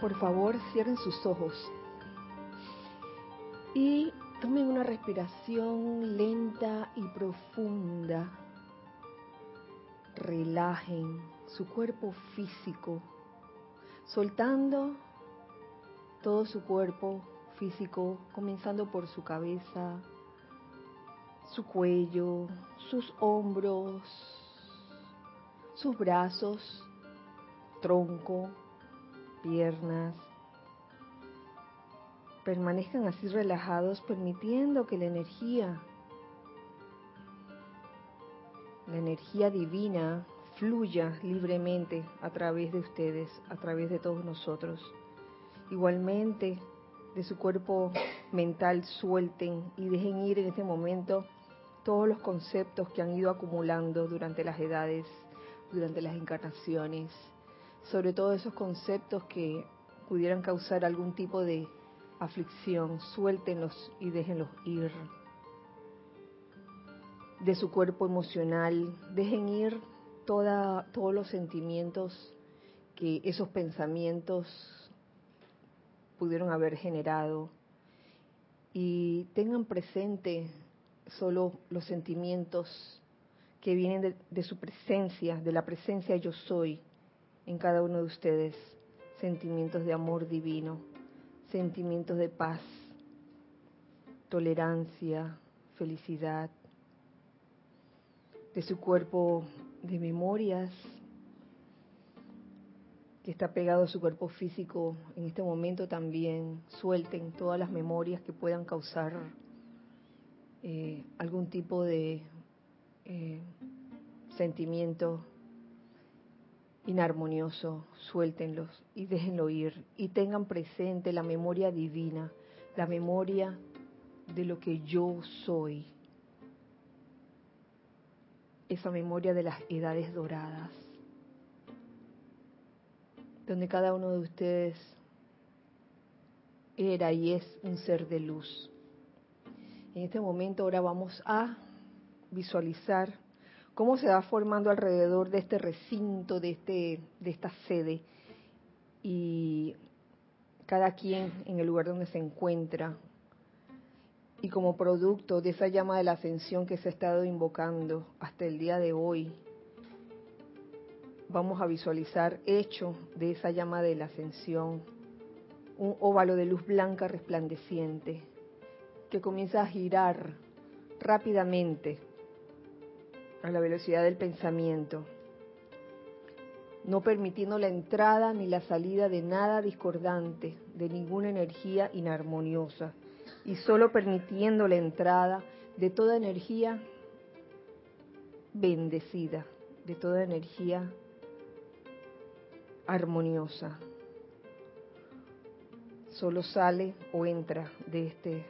por favor cierren sus ojos y tomen una respiración lenta y profunda. Relajen su cuerpo físico, soltando todo su cuerpo físico, comenzando por su cabeza, su cuello, sus hombros, sus brazos, tronco, piernas. Permanezcan así relajados, permitiendo que la energía, la energía divina, fluya libremente a través de ustedes, a través de todos nosotros. Igualmente, de su cuerpo mental suelten y dejen ir en este momento todos los conceptos que han ido acumulando durante las edades, durante las encarnaciones, sobre todo esos conceptos que pudieran causar algún tipo de aflicción, suéltenlos y déjenlos ir. De su cuerpo emocional, dejen ir toda, todos los sentimientos que esos pensamientos pudieron haber generado y tengan presente solo los sentimientos que vienen de, de, su presencia, de la presencia yo soy en cada uno de ustedes, sentimientos de amor divino, sentimientos de paz, tolerancia, felicidad, de su cuerpo de memorias que está pegado a su cuerpo físico en este momento también suelten todas las memorias que puedan causar eh, algún tipo de eh, sentimiento inarmonioso, suéltenlos y déjenlo ir y tengan presente la memoria divina, la memoria de lo que yo soy esa memoria de las edades doradas, donde cada uno de ustedes era y es un ser de luz. En este momento ahora vamos a visualizar cómo se va formando alrededor de este recinto, de, este, de esta sede, y cada quien en el lugar donde se encuentra, y como producto de esa llama de la ascensión que se ha estado invocando hasta el día de hoy, vamos a visualizar hecho de esa llama de la ascensión un óvalo de luz blanca resplandeciente que comienza a girar rápidamente a la velocidad del pensamiento, no permitiendo la entrada ni la salida de nada discordante, de ninguna energía inarmoniosa y solo permitiendo la entrada de toda energía bendecida, de toda energía armoniosa. Solo sale o entra de este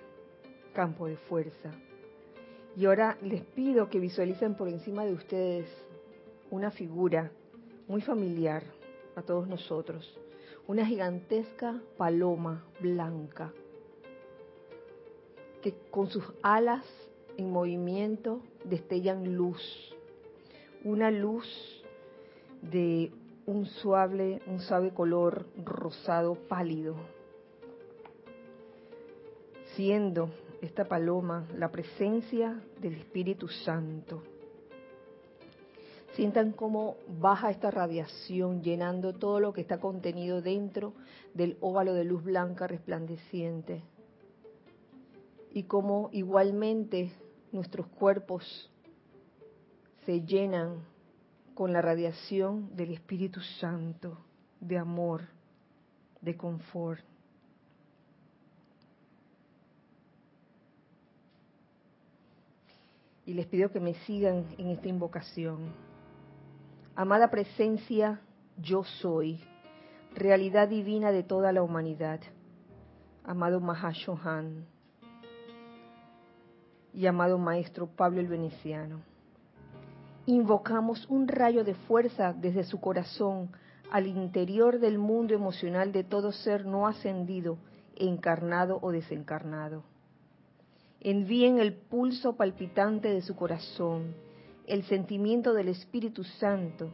campo de fuerza. Y ahora les pido que visualicen por encima de ustedes una figura muy familiar a todos nosotros, una gigantesca paloma blanca que con sus alas en movimiento destellan luz, una luz de un suave, un suave color rosado pálido, siendo esta paloma la presencia del Espíritu Santo. Sientan cómo baja esta radiación llenando todo lo que está contenido dentro del óvalo de luz blanca resplandeciente y cómo igualmente nuestros cuerpos se llenan con la radiación del Espíritu Santo, de amor, de confort. Y les pido que me sigan en esta invocación. Amada presencia, yo soy, realidad divina de toda la humanidad. Amado Mahashohan, llamado Maestro Pablo el Veneciano. Invocamos un rayo de fuerza desde su corazón al interior del mundo emocional de todo ser no ascendido, encarnado o desencarnado. Envíen el pulso palpitante de su corazón, el sentimiento del Espíritu Santo,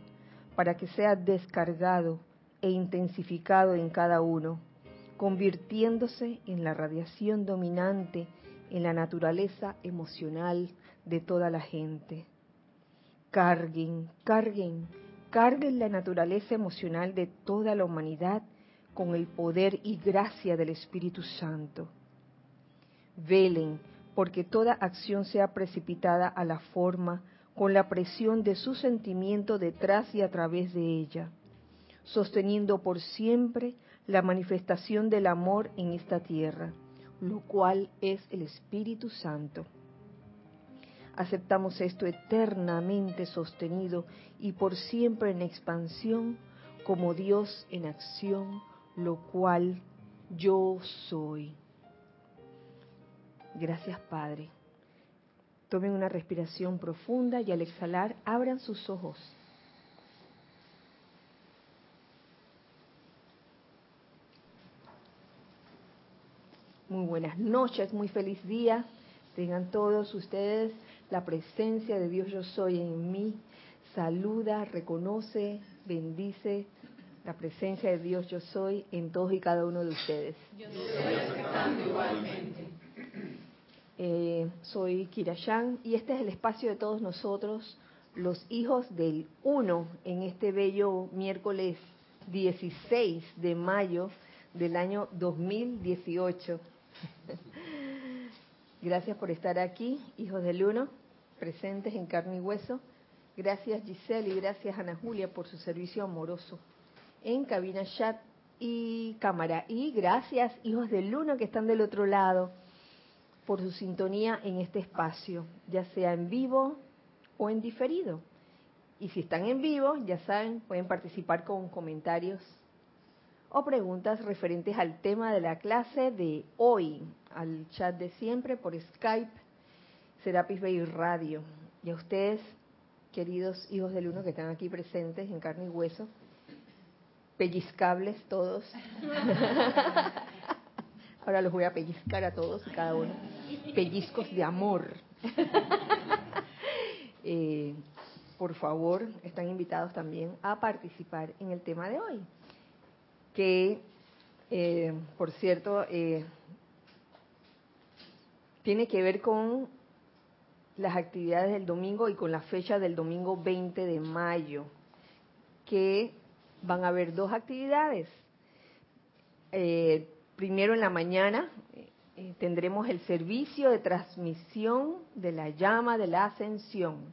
para que sea descargado e intensificado en cada uno, convirtiéndose en la radiación dominante en la naturaleza emocional de toda la gente. Carguen, carguen, carguen la naturaleza emocional de toda la humanidad con el poder y gracia del Espíritu Santo. Velen porque toda acción sea precipitada a la forma con la presión de su sentimiento detrás y a través de ella, sosteniendo por siempre la manifestación del amor en esta tierra, lo cual es el Espíritu Santo. Aceptamos esto eternamente sostenido y por siempre en expansión como Dios en acción, lo cual yo soy. Gracias Padre. Tomen una respiración profunda y al exhalar abran sus ojos. Muy buenas noches, muy feliz día. Tengan todos ustedes la presencia de Dios yo soy en mí. Saluda, reconoce, bendice la presencia de Dios yo soy en todos y cada uno de ustedes. Yo estoy igualmente. Eh, soy Kirayán y este es el espacio de todos nosotros, los hijos del uno, en este bello miércoles 16 de mayo del año 2018. Gracias por estar aquí, hijos del uno, presentes en carne y hueso. Gracias Giselle y gracias Ana Julia por su servicio amoroso en cabina chat y cámara. Y gracias hijos del uno que están del otro lado por su sintonía en este espacio, ya sea en vivo o en diferido. Y si están en vivo, ya saben, pueden participar con comentarios o preguntas referentes al tema de la clase de hoy, al chat de siempre por Skype, Serapis Bay Radio. Y a ustedes, queridos hijos del uno que están aquí presentes en carne y hueso, pellizcables todos. Ahora los voy a pellizcar a todos y cada uno. Pellizcos de amor. Eh, por favor, están invitados también a participar en el tema de hoy. Que, eh, por cierto, eh, tiene que ver con las actividades del domingo y con la fecha del domingo 20 de mayo, que van a haber dos actividades. Eh, primero en la mañana eh, tendremos el servicio de transmisión de la llama de la ascensión.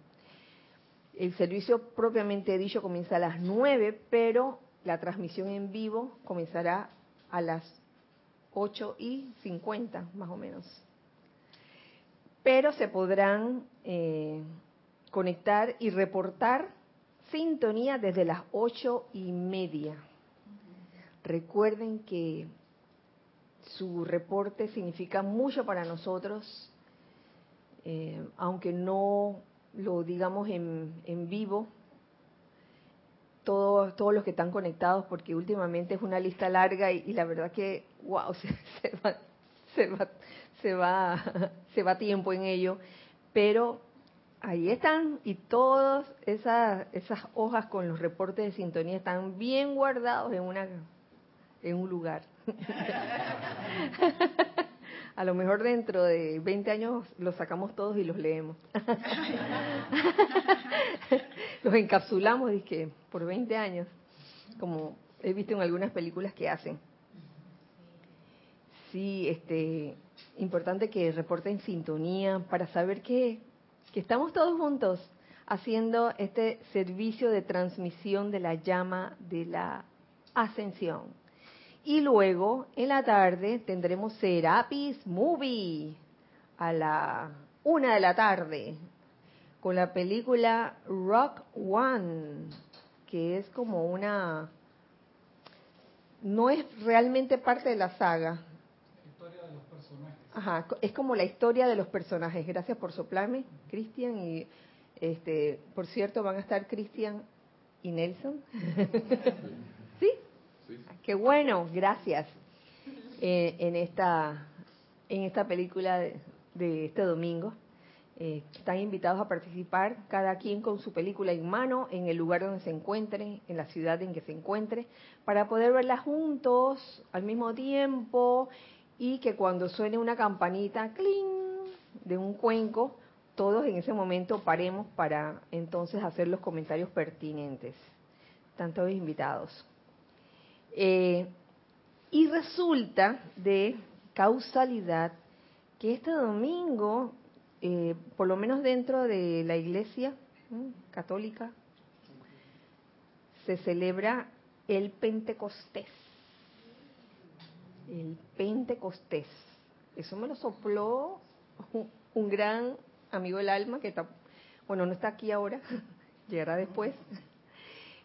El servicio propiamente dicho comienza a las 9, pero la transmisión en vivo comenzará a las 8 y 50, más o menos. Pero se podrán eh, conectar y reportar sintonía desde las ocho y media. Recuerden que su reporte significa mucho para nosotros, eh, aunque no lo digamos en, en vivo, todos, todos los que están conectados, porque últimamente es una lista larga y, la verdad que, wow, se, se, va, se, va, se, va, se va tiempo en ello, pero ahí están y todas esas, esas hojas con los reportes de sintonía están bien guardados en, una, en un lugar. A lo mejor dentro de 20 años los sacamos todos y los leemos. los encapsulamos que por 20 años, como he visto en algunas películas que hacen. Sí, este, importante que reporten sintonía para saber que que estamos todos juntos haciendo este servicio de transmisión de la llama de la ascensión. Y luego, en la tarde, tendremos Serapis Movie a la una de la tarde con la película Rock One, que es como una... No es realmente parte de la saga, Ajá, es como la historia de los personajes. Gracias por soplarme, Cristian. Y este, por cierto, van a estar Cristian y Nelson. Qué bueno, gracias. Eh, en esta en esta película de, este domingo. Eh, están invitados a participar, cada quien con su película en mano, en el lugar donde se encuentre, en la ciudad en que se encuentre, para poder verla juntos al mismo tiempo y que cuando suene una campanita, ¡cling! de un cuenco, todos en ese momento paremos para entonces hacer los comentarios pertinentes. Están todos invitados. Eh, y resulta de causalidad que este domingo, eh, por lo menos dentro de la iglesia católica, se celebra el Pentecostés. El Pentecostés. Eso me lo sopló un gran amigo del alma que está, bueno, no está aquí ahora, llegará después.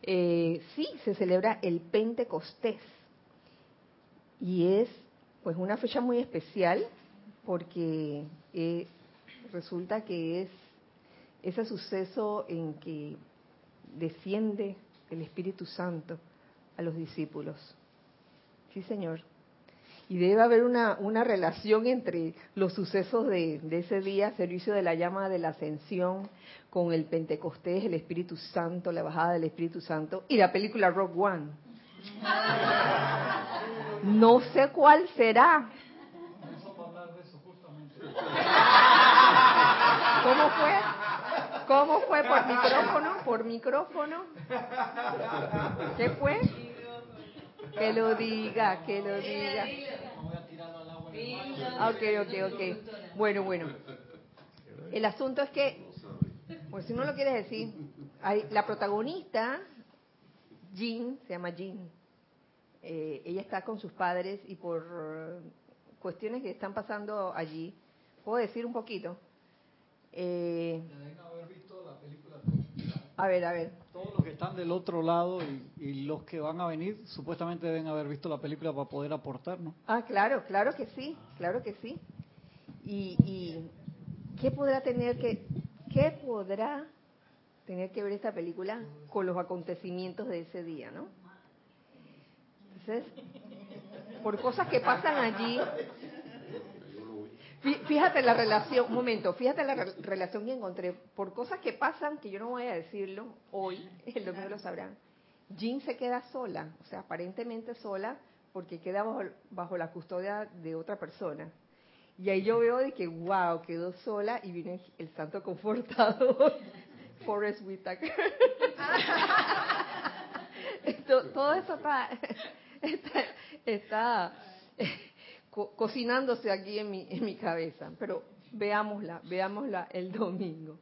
Eh, sí, se celebra el Pentecostés. Y es pues una fecha muy especial porque eh, resulta que es ese suceso en que desciende el Espíritu Santo a los discípulos. Sí, Señor. Y debe haber una, una relación entre los sucesos de, de, ese día, servicio de la llama de la ascensión, con el Pentecostés, el Espíritu Santo, la bajada del Espíritu Santo, y la película Rock One. No sé cuál será. ¿Cómo fue? ¿Cómo fue? ¿Por micrófono? ¿Por micrófono? ¿Qué fue? Que lo diga, que lo diga. Ok, ok, ok. Bueno, bueno. El asunto es que, pues si no lo quieres decir, hay, la protagonista, Jean, se llama Jean, eh, ella está con sus padres y por cuestiones que están pasando allí, ¿puedo decir un poquito? Eh, haber visto la película. A ver, a ver. Todos los que están del otro lado y, los que van a venir supuestamente deben haber visto la película para poder aportar, ¿no? Ah, claro, claro que sí, claro que sí. Y, y ¿qué podrá tener que, qué podrá tener que ver esta película con los acontecimientos de ese día, ¿no? por cosas que pasan allí, fíjate la relación, un momento, fíjate la relación que encontré, por cosas que pasan, que yo no voy a decirlo hoy, el domingo lo sabrán, Jean se queda sola, o sea, aparentemente sola, porque queda bajo, la custodia de otra persona. Y ahí yo veo de que, wow, quedó sola y viene el santo confortador, Forrest Whitaker. todo eso está, está, cocinándose aquí en mi, en mi cabeza, pero veámosla, veámosla el domingo.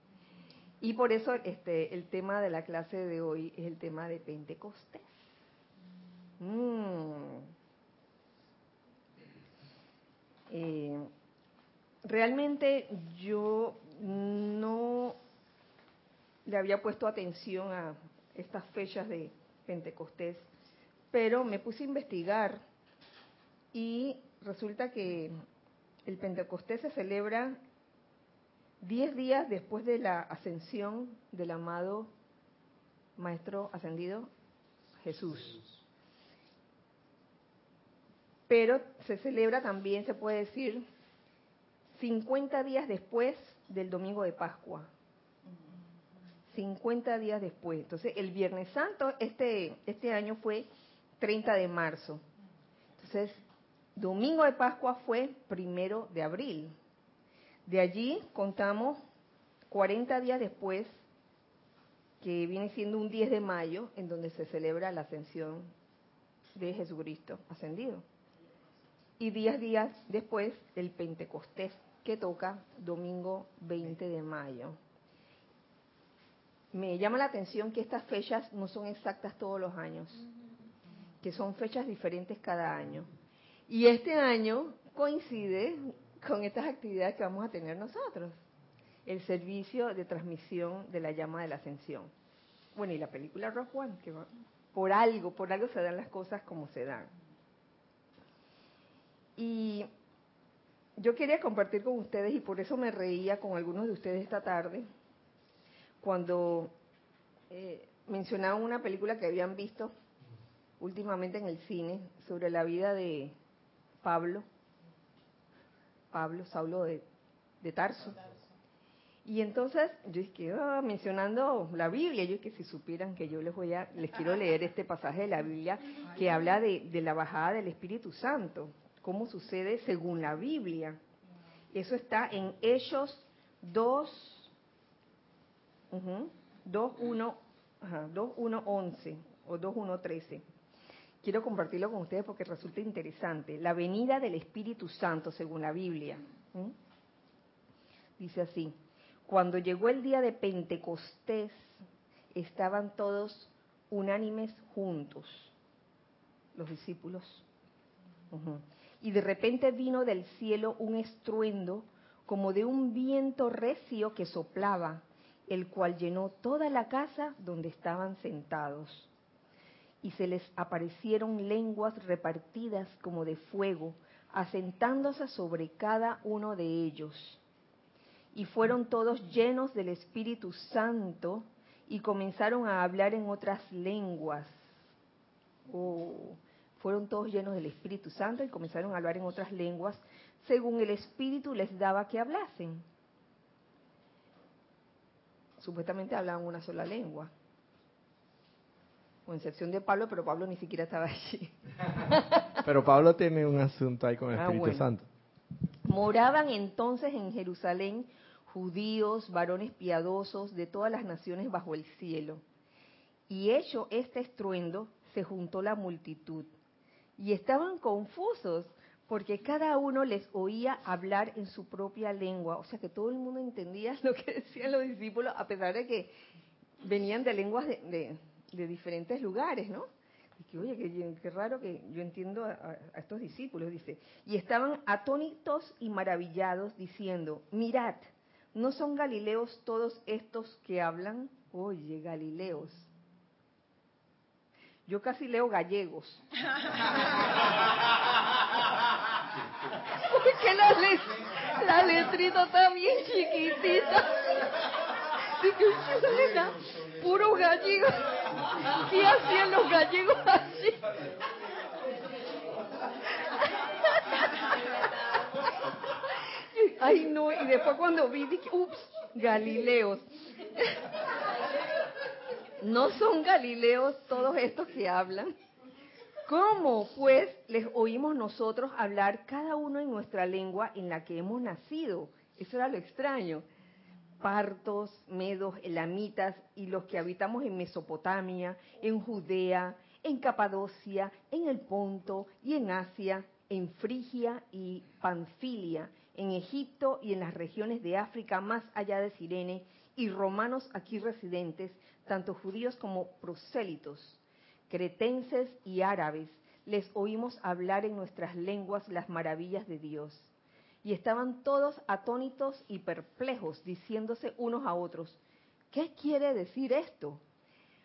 Y por eso este, el tema de la clase de hoy es el tema de Pentecostés. Mm. Eh, realmente yo no le había puesto atención a estas fechas de Pentecostés pero me puse a investigar y resulta que el Pentecostés se celebra diez días después de la ascensión del amado Maestro Ascendido Jesús. Pero se celebra también, se puede decir, 50 días después del domingo de Pascua. 50 días después. Entonces, el Viernes Santo este, este año fue 30 de marzo. Entonces, domingo de Pascua fue primero de abril. De allí contamos 40 días después, que viene siendo un 10 de mayo, en donde se celebra la ascensión de Jesucristo ascendido. Y 10 días después, el Pentecostés, que toca domingo 20 de mayo. Me llama la atención que estas fechas no son exactas todos los años que son fechas diferentes cada año. Y este año coincide con estas actividades que vamos a tener nosotros. El servicio de transmisión de la llama de la ascensión. Bueno, y la película Rock One, que por algo, por algo se dan las cosas como se dan. Y yo quería compartir con ustedes, y por eso me reía con algunos de ustedes esta tarde, cuando eh, mencionaban una película que habían visto últimamente en el cine sobre la vida de Pablo, Pablo, Saulo de, Tarso. Y entonces, yo es que ah, mencionando la Biblia, yo es que si supieran que yo les voy a, les quiero leer este pasaje de la Biblia que habla de, de la bajada del Espíritu Santo, cómo sucede según la Biblia. Eso está en Hechos 2, uh 2, 1, ajá, 2, 1, 11 o 2, 1, 13. Quiero compartirlo con ustedes porque resulta interesante. La venida del Espíritu Santo según la Biblia. Dice así. Cuando llegó el día de Pentecostés, estaban todos unánimes juntos, los discípulos. Y de repente vino del cielo un estruendo como de un viento recio que soplaba, el cual llenó toda la casa donde estaban sentados. Y se les aparecieron lenguas repartidas como de fuego, asentándose sobre cada uno de ellos y fueron todos llenos del Espíritu Santo y comenzaron a hablar en otras lenguas. Oh, fueron todos llenos del Espíritu Santo y comenzaron a hablar en otras lenguas según el Espíritu les daba que hablasen. Supuestamente hablaban una sola lengua. Con excepción de Pablo, pero Pablo ni siquiera estaba allí. pero Pablo tiene un asunto ahí con el ah, Espíritu Santo. Moraban entonces en Jerusalén judíos, varones piadosos de todas las naciones bajo el cielo. Y hecho este estruendo, se juntó la multitud. Y estaban confusos, porque cada uno les oía hablar en su propia lengua. O sea que todo el mundo entendía lo que decían los discípulos, a pesar de que venían de lenguas de, diferentes lugares, ¿no? Y que, oye, qué, raro que yo entiendo a, estos discípulos, dice. Y estaban atónitos y maravillados, diciendo, mirad, ¿No son galileos todos estos que hablan? Oye, galileos. Yo casi leo gallegos. Porque la, la letrita está bien chiquitita. Puro gallego. ¿Qué hacían los gallegos así? Ay, no, y después cuando vi, dije, ups, Galileos. ¿No son Galileos todos estos que hablan? ¿Cómo, pues, les oímos nosotros hablar cada uno en nuestra lengua en la que hemos nacido? Eso era lo extraño. Partos, medos, elamitas y los que habitamos en Mesopotamia, en Judea, en Capadocia, en el Ponto y en Asia, en Frigia y Panfilia, en Egipto y en las regiones de África más allá de Sirene, y romanos aquí residentes, tanto judíos como prosélitos, cretenses y árabes, les oímos hablar en nuestras lenguas las maravillas de Dios. Y estaban todos atónitos y perplejos, diciéndose unos a otros, ¿qué quiere decir esto?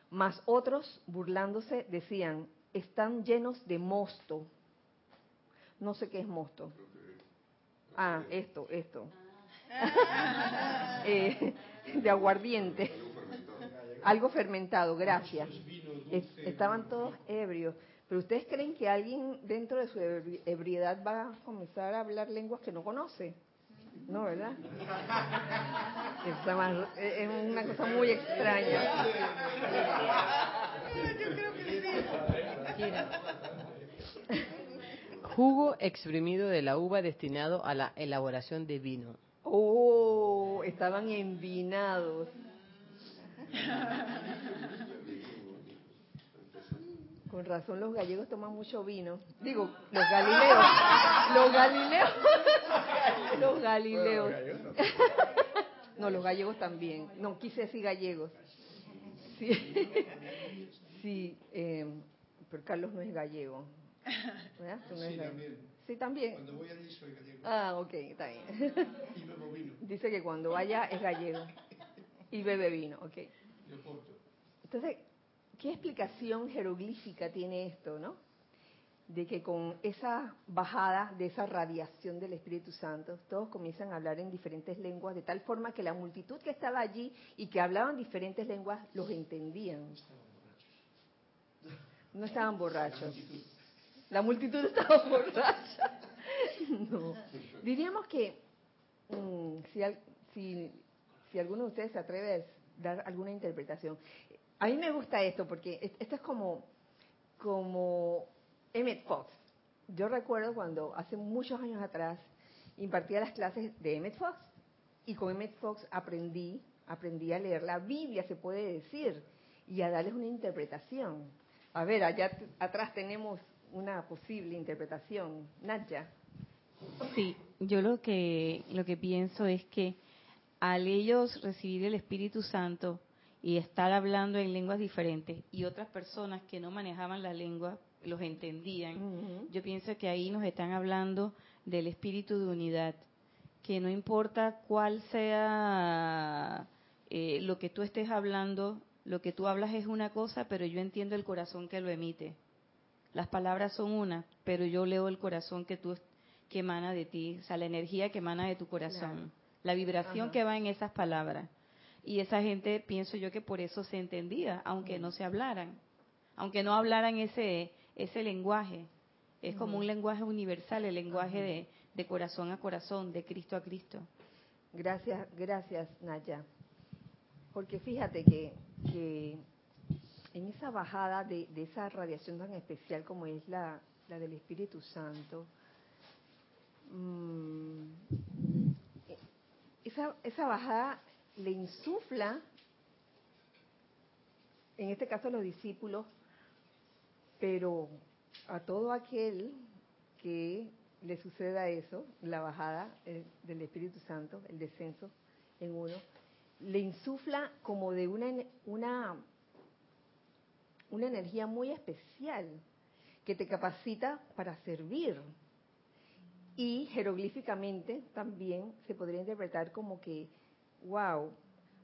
Mas otros, burlándose, decían, están llenos de mosto. No sé qué es mosto. Ah, esto, esto. Eh, de aguardiente. Algo fermentado, gracias. estaban todos ebrios. Pero ustedes creen que alguien dentro de su ebriedad va a comenzar a hablar lenguas que no conoce? No, ¿verdad? Es una cosa muy extraña. Yo creo que sí. Jugo exprimido de la uva destinado a la elaboración de vino. Oh, estaban envinados. Con razón los gallegos toman mucho vino. Digo, los galileos. Los galileos. Los galileos. No, los gallegos también. No, quise decir gallegos. Sí, sí eh, pero Carlos no es gallego. Sí, también. Sí, también. Cuando voy allí soy gallego. Ah, ok, está bien. y bebo vino. Dice que cuando vaya es gallego. Y bebe vino, ok. Entonces, ¿qué explicación jeroglífica tiene esto, no? De que con esa bajada de esa radiación del Espíritu Santo, todos comienzan a hablar en diferentes lenguas, de tal forma que la multitud que estaba allí y que hablaban diferentes lenguas los entendían. No estaban borrachos. La multitud estaba borracha. No. Diríamos que mm, si, si alguno de ustedes se atreve a dar alguna interpretación. A mí me gusta esto porque esto es como, como Emmett Fox. Yo recuerdo cuando hace muchos años atrás impartía las clases de Emmett Fox y con Emmett Fox aprendí, aprendí a leer la Biblia, se puede decir, y a darles una interpretación. A ver, allá atrás tenemos una posible interpretación. Nadia. Sí, yo lo que, lo que pienso es que al ellos recibir el Espíritu Santo y estar hablando en lenguas diferentes y otras personas que no manejaban la lengua los entendían, yo pienso que ahí nos están hablando del espíritu de unidad, que no importa cuál sea eh, lo que tú estés hablando, lo que tú hablas es una cosa, pero yo entiendo el corazón que lo emite. Las palabras son una, pero yo leo el corazón que tú que emana de ti, o sea, la energía que emana de tu corazón, la vibración que va en esas palabras. Y esa gente, pienso yo que por eso se entendía, aunque no se hablaran, aunque no hablaran ese ese lenguaje. Es como un lenguaje universal, el lenguaje de, corazón a corazón, de Cristo a Cristo. Gracias, gracias, Naya. Porque fíjate que, que en esa bajada de, esa radiación tan especial como es la, la del Espíritu Santo, mm, esa, esa bajada le insufla, en este caso a los discípulos, pero a todo aquel que le suceda eso, la bajada eh, del Espíritu Santo, el descenso en uno, le insufla como de una, una, una energía muy especial que te capacita para servir. Y jeroglíficamente también se podría interpretar como que, wow,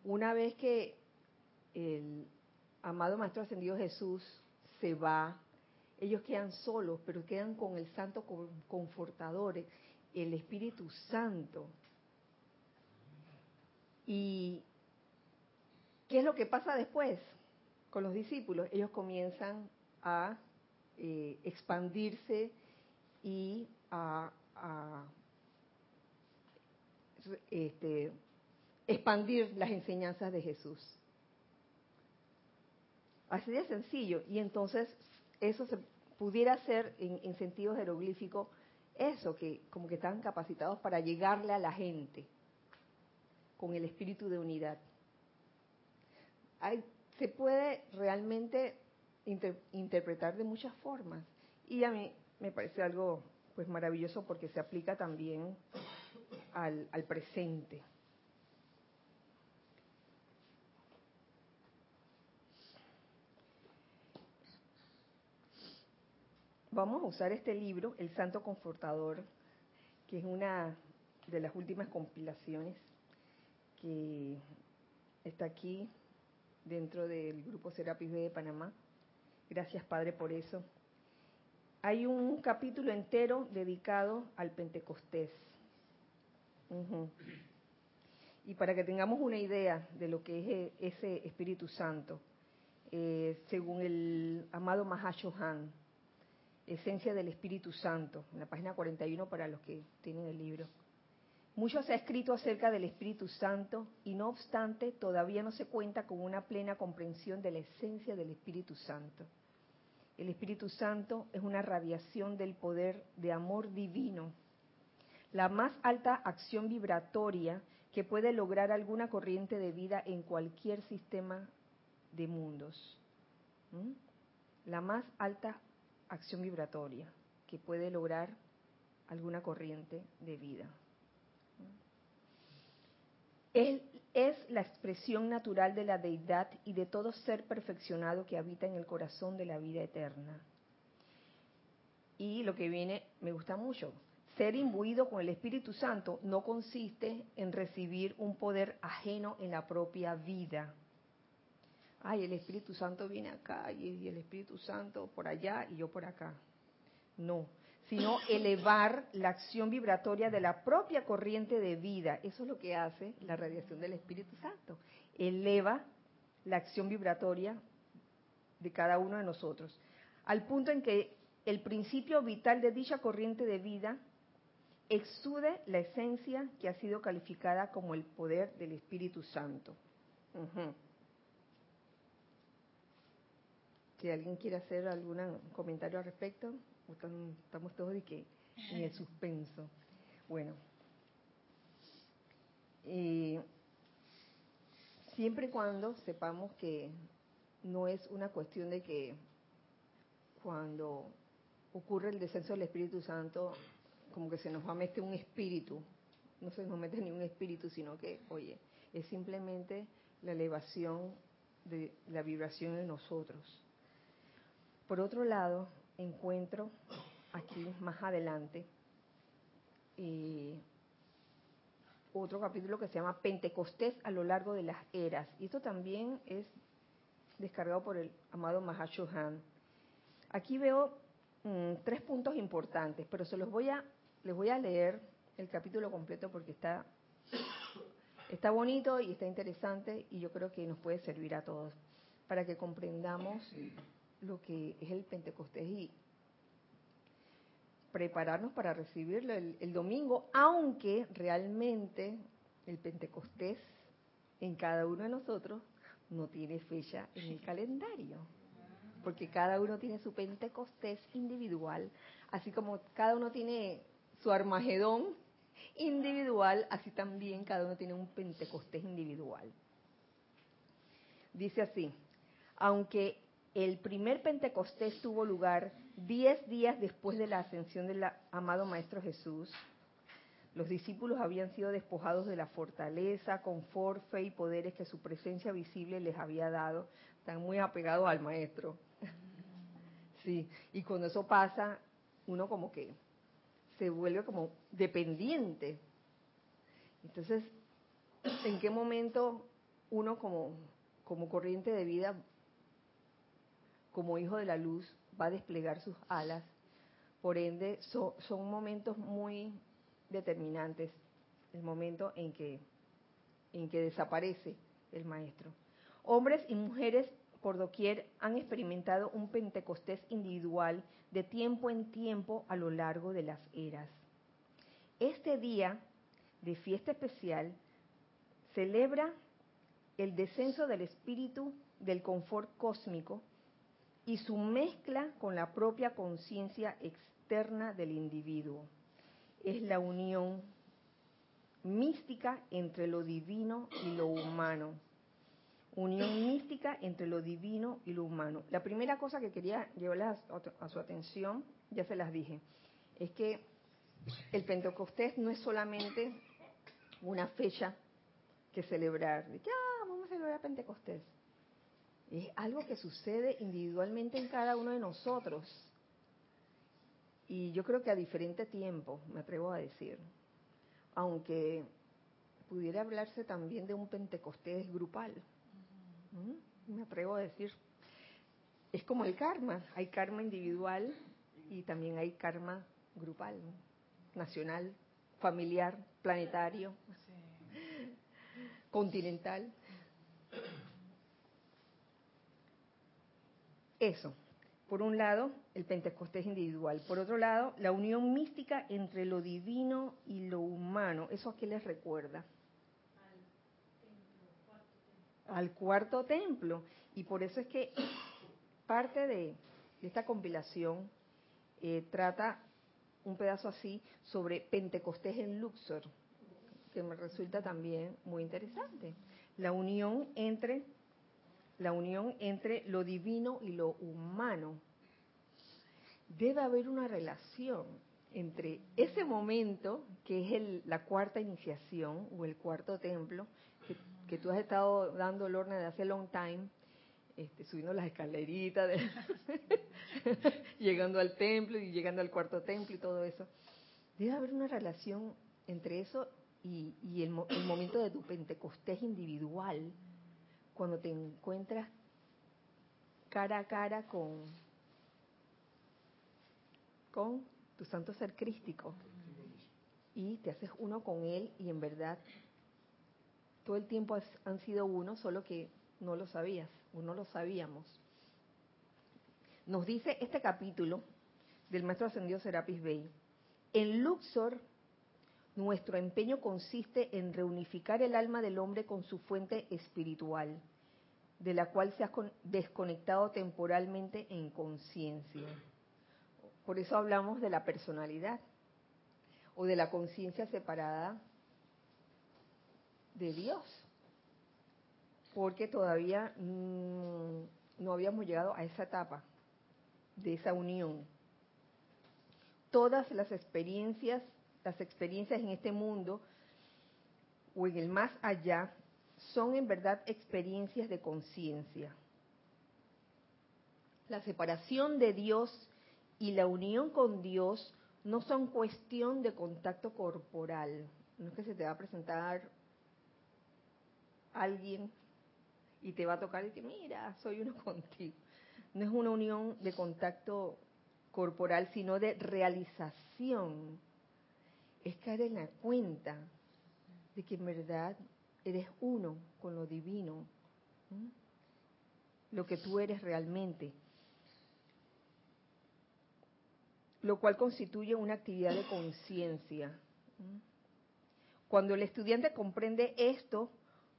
una vez que el amado Maestro Ascendido Jesús se va ellos quedan solos, pero quedan con el Santo Confortador, el Espíritu Santo. ¿Y qué es lo que pasa después con los discípulos? Ellos comienzan a eh, expandirse y a, este, expandir las enseñanzas de Jesús. Así de sencillo. Y entonces eso se pudiera ser en, sentido jeroglífico eso, que como que están capacitados para llegarle a la gente con el espíritu de unidad. se puede realmente interpretar de muchas formas y a mí me parece algo pues maravilloso porque se aplica también al presente. Vamos a usar este libro, El Santo Confortador, que es una de las últimas compilaciones que está aquí dentro del grupo Serapis B de Panamá. Gracias, Padre, por eso. Hay un capítulo entero dedicado al Pentecostés. Y para que tengamos una idea de lo que es e-, ese Espíritu Santo, eh, según el amado Mahashohan, Esencia del Espíritu Santo, en la página 41 para los que tienen el libro. Mucho se ha escrito acerca del Espíritu Santo y no obstante todavía no se cuenta con una plena comprensión de la esencia del Espíritu Santo. El Espíritu Santo es una radiación del poder de amor divino, la más alta acción vibratoria que puede lograr alguna corriente de vida en cualquier sistema de mundos. La más alta acción vibratoria que puede lograr alguna corriente de vida. Él es la expresión natural de la deidad y de todo ser perfeccionado que habita en el corazón de la vida eterna. Y lo que viene me gusta mucho. Ser imbuido con el Espíritu Santo no consiste en recibir un poder ajeno en la propia vida, ay, el Espíritu Santo viene acá y el Espíritu Santo por allá y yo por acá. No, sino elevar la acción vibratoria de la propia corriente de vida. Eso es lo que hace la radiación del Espíritu Santo. Eleva la acción vibratoria de cada uno de nosotros, al punto en que el principio vital de dicha corriente de vida exude la esencia que ha sido calificada como el poder del Espíritu Santo. Si alguien quiere hacer algún comentario al respecto, estamos todos de que en el suspenso. Bueno, y siempre y cuando sepamos que no es una cuestión de que cuando ocurre el descenso del Espíritu Santo, como que se nos va a meter un espíritu, no se nos mete ni un espíritu, sino que, oye, es simplemente la elevación de la vibración en nosotros. Por otro lado, encuentro aquí más adelante eh, otro capítulo que se llama Pentecostés a lo largo de las eras. Y esto también es descargado por el amado Mahashohan. Aquí veo mm, tres puntos importantes, pero se los voy a, les voy a leer el capítulo completo porque está, está bonito y está interesante y yo creo que nos puede servir a todos para que comprendamos lo que es el Pentecostés y prepararnos para recibirlo el, el domingo, aunque realmente el Pentecostés en cada uno de nosotros no tiene fecha en el calendario, porque cada uno tiene su Pentecostés individual, así como cada uno tiene su Armagedón individual, así también cada uno tiene un Pentecostés individual. Dice así, aunque el primer Pentecostés tuvo lugar diez días después de la ascensión del amado Maestro Jesús. Los discípulos habían sido despojados de la fortaleza, confort, fe y poderes que su presencia visible les había dado. Están muy apegados al Maestro. Sí, y cuando eso pasa, uno como que se vuelve como dependiente. Entonces, ¿en qué momento uno como, como corriente de vida como hijo de la luz, va a desplegar sus alas. Por ende, so, son momentos muy determinantes, el momento en que, en que desaparece el maestro. Hombres y mujeres por doquier han experimentado un Pentecostés individual de tiempo en tiempo a lo largo de las eras. Este día de fiesta especial celebra el descenso del espíritu del confort cósmico y su mezcla con la propia conciencia externa del individuo. Es la unión mística entre lo divino y lo humano. Unión mística entre lo divino y lo humano. La primera cosa que quería llevarles a, su atención, ya se las dije, es que el Pentecostés no es solamente una fecha que celebrar, de que ah, vamos a celebrar Pentecostés. Es algo que sucede individualmente en cada uno de nosotros. Y yo creo que a diferente tiempo, me atrevo a decir. Aunque pudiera hablarse también de un Pentecostés grupal. ¿Mm? Me atrevo a decir. Es como el karma. Hay karma individual y también hay karma grupal, nacional, familiar, planetario, continental. Eso, por un lado, el Pentecostés individual. Por otro lado, la unión mística entre lo divino y lo humano. ¿Eso a qué les recuerda? Al cuarto templo. Y por eso es que parte de esta compilación eh, trata un pedazo así sobre Pentecostés en Luxor, que me resulta también muy interesante. La unión entre la unión entre lo divino y lo humano. Debe haber una relación entre ese momento, que es el, la cuarta iniciación o el cuarto templo, que, tú has estado dando orden de hace long time, este, subiendo las escaleritas, llegando al templo y llegando al cuarto templo y todo eso. Debe haber una relación entre eso y, y el, el momento de tu Pentecostés individual cuando te encuentras cara a cara con, con tu santo ser crístico y te haces uno con él y en verdad todo el tiempo has, han sido uno, solo que no lo sabías o no lo sabíamos. Nos dice este capítulo del maestro ascendido Serapis Bey, en Luxor Nuestro empeño consiste en reunificar el alma del hombre con su fuente espiritual, de la cual se ha desconectado temporalmente en conciencia. Por eso hablamos de la personalidad o de la conciencia separada de Dios, porque todavía mm, no habíamos llegado a esa etapa de esa unión. Todas las experiencias, las experiencias en este mundo o en el más allá, son en verdad experiencias de conciencia. La separación de Dios y la unión con Dios no son cuestión de contacto corporal. No es que se te va a presentar alguien y te va a tocar y que mira, soy uno contigo. No es una unión de contacto corporal, sino de realización. Es caer en la cuenta de que en verdad eres uno con lo divino, lo que tú eres realmente. Lo cual constituye una actividad de conciencia. Cuando el estudiante comprende esto,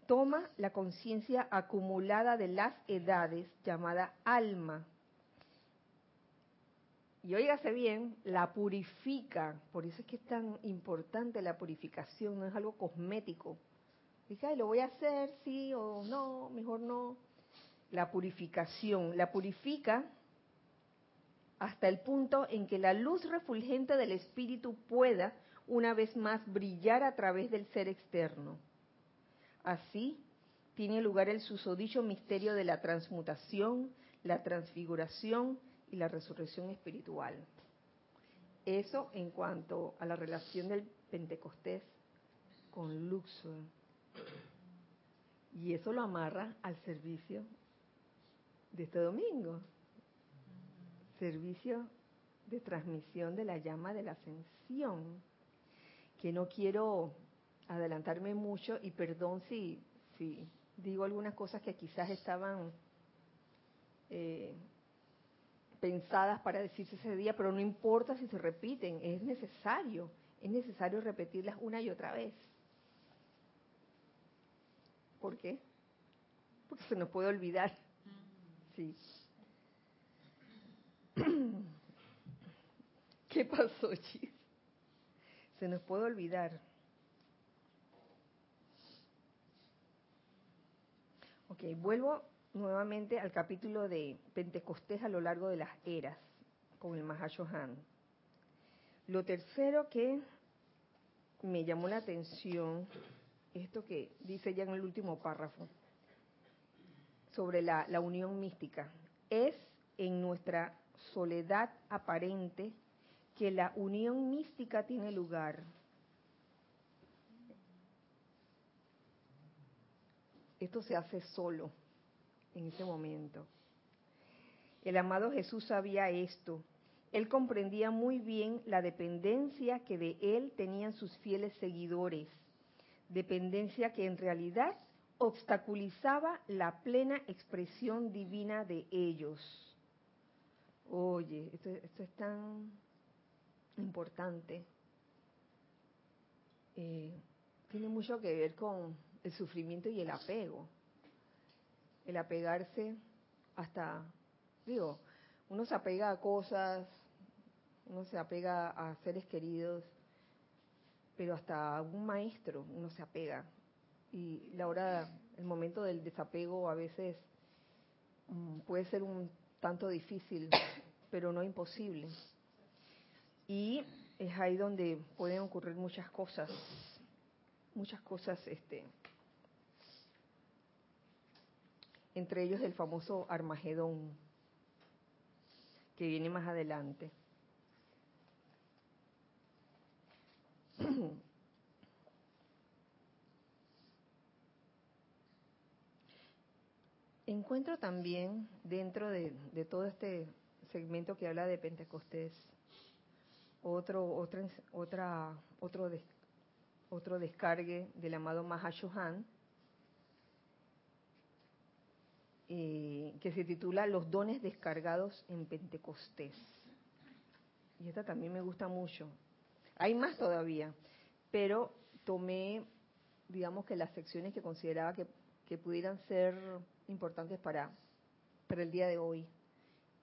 toma la conciencia acumulada de las edades llamada alma. Y óigase bien, la purifica. Por eso es que es tan importante la purificación, no es algo cosmético. Dice, lo voy a hacer, sí o no, mejor no. La purificación, la purifica hasta el punto en que la luz refulgente del espíritu pueda una vez más brillar a través del ser externo. Así tiene lugar el susodicho misterio de la transmutación, la transfiguración la resurrección espiritual. Eso en cuanto a la relación del Pentecostés con Luxor. Y eso lo amarra al servicio de este domingo. Servicio de transmisión de la llama de la ascensión. Que no quiero adelantarme mucho y perdón si, si digo algunas cosas que quizás estaban eh, pensadas para decirse ese día, pero no importa si se repiten, es necesario, es necesario repetirlas una y otra vez. ¿Por qué? Porque se nos puede olvidar. Sí. ¿Qué pasó, Chis? Se nos puede olvidar. Ok, vuelvo nuevamente al capítulo de Pentecostés a lo largo de las eras con el Mahashohan. Lo tercero que me llamó la atención, esto que dice ya en el último párrafo, sobre la, la unión mística, es en nuestra soledad aparente que la unión mística tiene lugar. Esto se hace solo en ese momento. El amado Jesús sabía esto. Él comprendía muy bien la dependencia que de él tenían sus fieles seguidores, dependencia que en realidad obstaculizaba la plena expresión divina de ellos. Oye, esto, es tan importante. Eh, tiene mucho que ver con el sufrimiento y el apego. El apegarse hasta, digo, uno se apega a cosas, uno se apega a seres queridos, pero hasta a un maestro uno se apega. Y la hora, el momento del desapego a veces mm, puede ser un tanto difícil, pero no imposible. Y es ahí donde pueden ocurrir muchas cosas, muchas cosas este, entre ellos el famoso Armagedón, que viene más adelante. Encuentro también dentro de, todo este segmento que habla de Pentecostés otro otra otra otro otro descargue del amado Mahashohan Eh, que se titula Los dones descargados en Pentecostés. Y esta también me gusta mucho. Hay más todavía, pero tomé, digamos que las secciones que consideraba que, que pudieran ser importantes para, para el día de hoy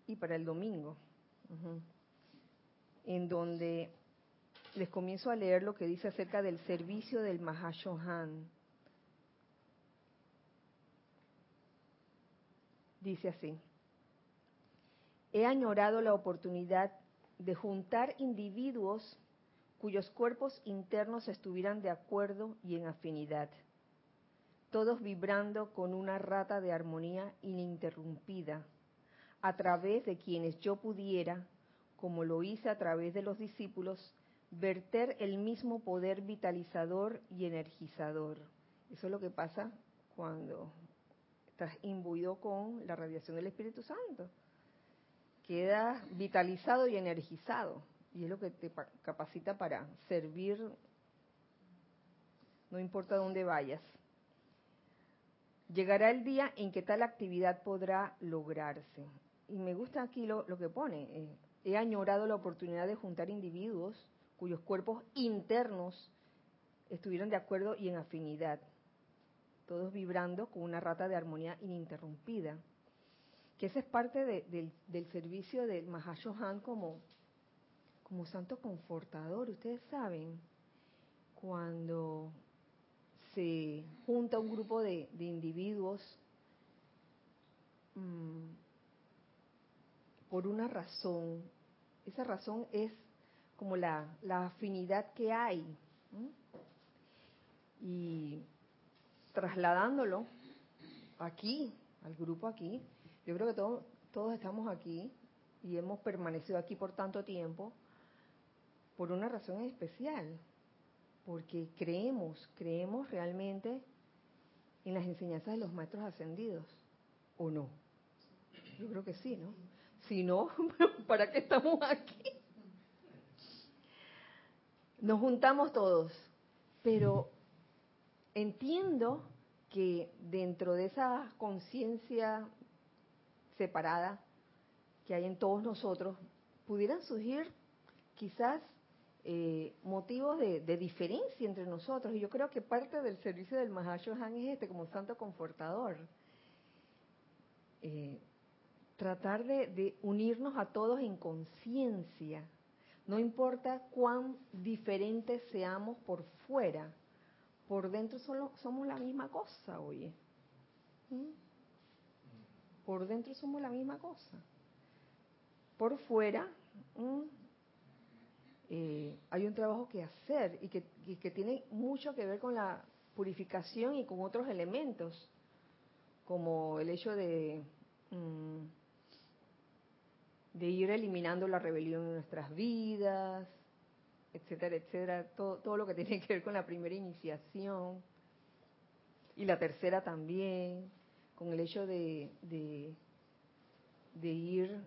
y para el domingo, en donde les comienzo a leer lo que dice acerca del servicio del Mahashohan. Dice así, he añorado la oportunidad de juntar individuos cuyos cuerpos internos estuvieran de acuerdo y en afinidad, todos vibrando con una rata de armonía ininterrumpida, a través de quienes yo pudiera, como lo hice a través de los discípulos, verter el mismo poder vitalizador y energizador. Eso es lo que pasa cuando estás imbuido con la radiación del Espíritu Santo. Quedas vitalizado y energizado. Y es lo que te pa- capacita para servir, no importa dónde vayas. Llegará el día en que tal actividad podrá lograrse. Y me gusta aquí lo, que pone. eh, he añorado la oportunidad de juntar individuos cuyos cuerpos internos estuvieron de acuerdo y en afinidad, todos vibrando con una rata de armonía ininterrumpida. Que esa es parte de- del, servicio del Mahashohan como, como santo confortador. Ustedes saben, cuando se junta un grupo de, individuos mm, por una razón, esa razón es como la, afinidad que hay. Y trasladándolo aquí, al grupo aquí, yo creo que todos, estamos aquí y hemos permanecido aquí por tanto tiempo por una razón especial, porque creemos, creemos realmente en las enseñanzas de los maestros ascendidos, ¿o no? Yo creo que sí, ¿no? Si no, ¿para qué estamos aquí? Nos juntamos todos, pero entiendo que dentro de esa conciencia separada que hay en todos nosotros, pudieran surgir quizás eh, motivos de, diferencia entre nosotros. Y yo creo que parte del servicio del Mahashohan es este, como santo confortador. Eh, tratar de unirnos a todos en conciencia. No importa cuán diferentes seamos por fuera, por dentro somos la misma cosa, oye. ¿Mm? Por dentro somos la misma cosa. Por fuera ¿mm? eh, hay un trabajo que hacer y que, tiene mucho que ver con la purificación y con otros elementos, como el hecho de, mm, de ir eliminando la rebelión en nuestras vidas, etcétera, etcétera, todo, todo lo que tiene que ver con la primera iniciación y la tercera también, con el hecho de, de, ir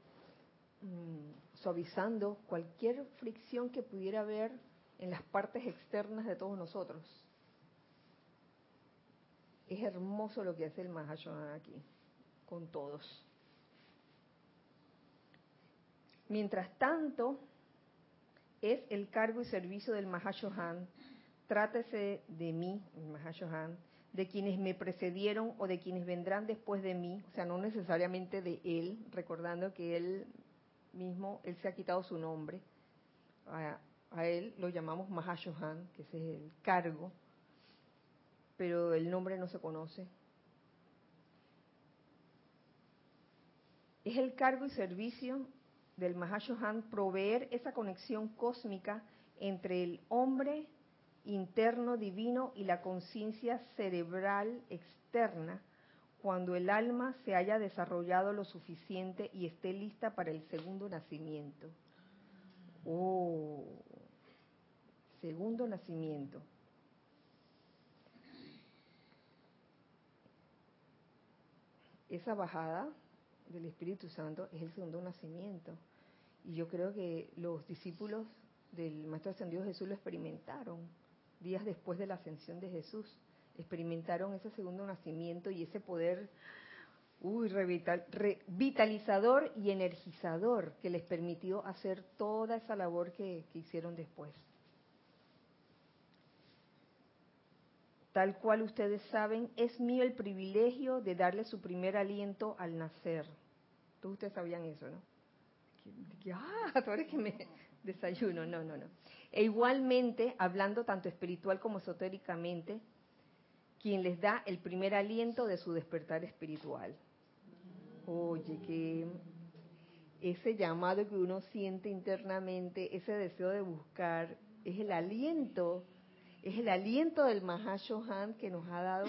mm, suavizando cualquier fricción que pudiera haber en las partes externas de todos nosotros. Es hermoso lo que hace el Mahashohan aquí, con todos. Mientras tanto, es el cargo y servicio del Mahashohan, trátese de mí, el Mahashohan, de quienes me precedieron o de quienes vendrán después de mí, o sea, no necesariamente de él, recordando que él mismo, él se ha quitado su nombre, a, él lo llamamos Mahashohan, que ese es el cargo, pero el nombre no se conoce. Es el cargo y servicio del Mahashohan proveer esa conexión cósmica entre el hombre interno divino y la conciencia cerebral externa cuando el alma se haya desarrollado lo suficiente y esté lista para el segundo nacimiento. Oh, segundo nacimiento. Esa bajada del Espíritu Santo es el segundo nacimiento. Y yo creo que los discípulos del Maestro Ascendido Jesús lo experimentaron días después de la ascensión de Jesús. Experimentaron ese segundo nacimiento y ese poder uy, revital, revitalizador y energizador que les permitió hacer toda esa labor que, que hicieron después. Tal cual ustedes saben, es mío el privilegio de darle su primer aliento al nacer. Todos ustedes sabían eso, ¿no? Ah, tú eres que me desayuno. No, no, no. E igualmente, hablando tanto espiritual como esotéricamente, quien les da el primer aliento de su despertar espiritual. Oye, que ese llamado que uno siente internamente, ese deseo de buscar, es el aliento, es el aliento del Mahashohan que nos ha dado.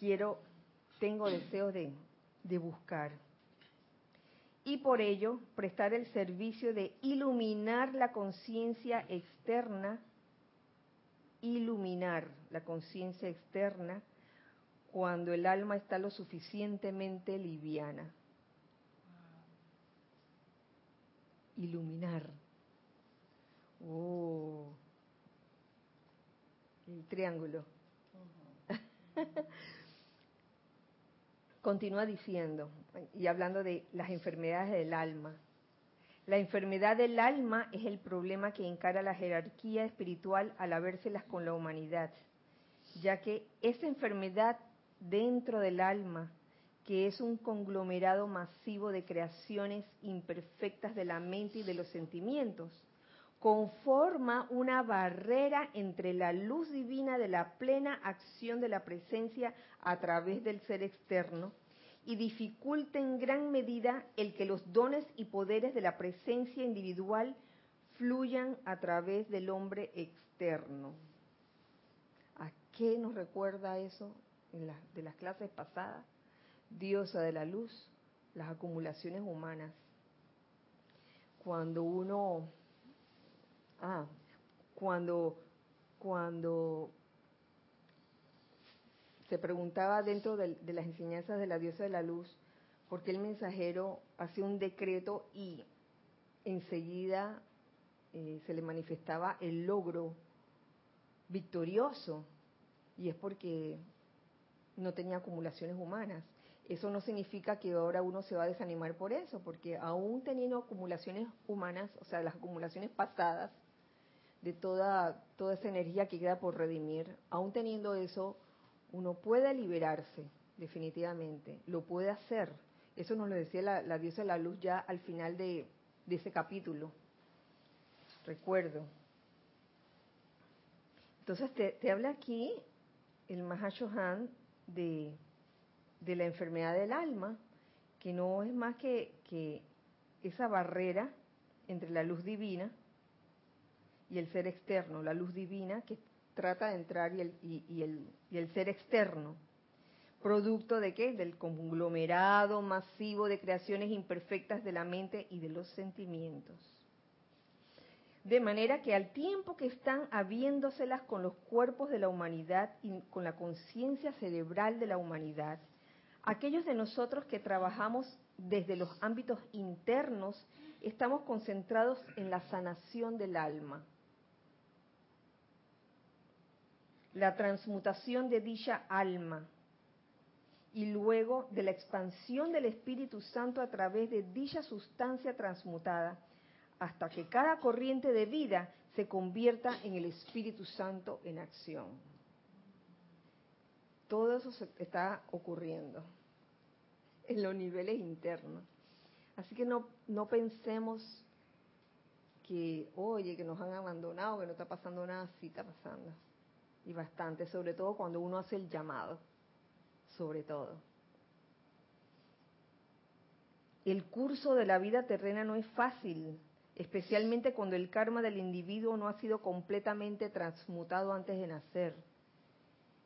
Quiero, tengo deseo de, de buscar. Y por ello, prestar el servicio de iluminar la conciencia externa, iluminar la conciencia externa cuando el alma está lo suficientemente liviana. Iluminar. Oh, el triángulo. Continúa diciendo, y hablando de las enfermedades del alma. La enfermedad del alma es el problema que encara la jerarquía espiritual al habérselas con la humanidad, ya que esa enfermedad dentro del alma, que es un conglomerado masivo de creaciones imperfectas de la mente y de los sentimientos, conforma una barrera entre la luz divina de la plena acción de la presencia a través del ser externo y dificulta en gran medida el que los dones y poderes de la presencia individual fluyan a través del hombre externo. ¿A qué nos recuerda eso de las clases pasadas? Diosa de la luz, las acumulaciones humanas. Cuando uno Ah, cuando, cuando se preguntaba dentro de, las enseñanzas de la diosa de la luz, por qué el mensajero hace un decreto y enseguida eh, se le manifestaba el logro victorioso, y es porque no tenía acumulaciones humanas. Eso no significa que ahora uno se va a desanimar por eso, porque aún teniendo acumulaciones humanas, o sea, las acumulaciones pasadas, de toda, toda esa energía que queda por redimir, aún teniendo eso, uno puede liberarse, definitivamente, lo puede hacer. Eso nos lo decía la, diosa de la luz ya al final de, ese capítulo. Recuerdo. Entonces te, habla aquí el Mahashohan de, de la enfermedad del alma, que no es más que, que esa barrera entre la luz divina y el ser externo, la luz divina que trata de entrar y el, y, el, y el ser externo. ¿Producto de qué? Del conglomerado masivo de creaciones imperfectas de la mente y de los sentimientos. De manera que al tiempo que están habiéndoselas con los cuerpos de la humanidad y con la conciencia cerebral de la humanidad, aquellos de nosotros que trabajamos desde los ámbitos internos estamos concentrados en la sanación del alma la transmutación de dicha alma y luego de la expansión del Espíritu Santo a través de dicha sustancia transmutada, hasta que cada corriente de vida se convierta en el Espíritu Santo en acción. Todo eso está ocurriendo en los niveles internos. Así que no, no pensemos que, oye, que nos han abandonado, que no está pasando nada, sí está pasando y bastante, sobre todo cuando uno hace el llamado, sobre todo. El curso de la vida terrena no es fácil, especialmente cuando el karma del individuo no ha sido completamente transmutado antes de nacer.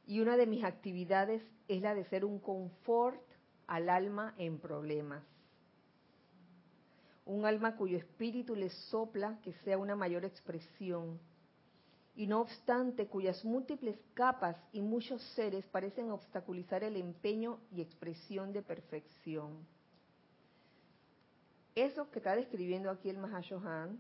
Y una de mis actividades es la de ser un confort al alma en problemas. Un alma cuyo espíritu le sopla que sea una mayor expresión y no obstante cuyas múltiples capas y muchos seres parecen obstaculizar el empeño y expresión de perfección. Eso que está describiendo aquí el Mahashohan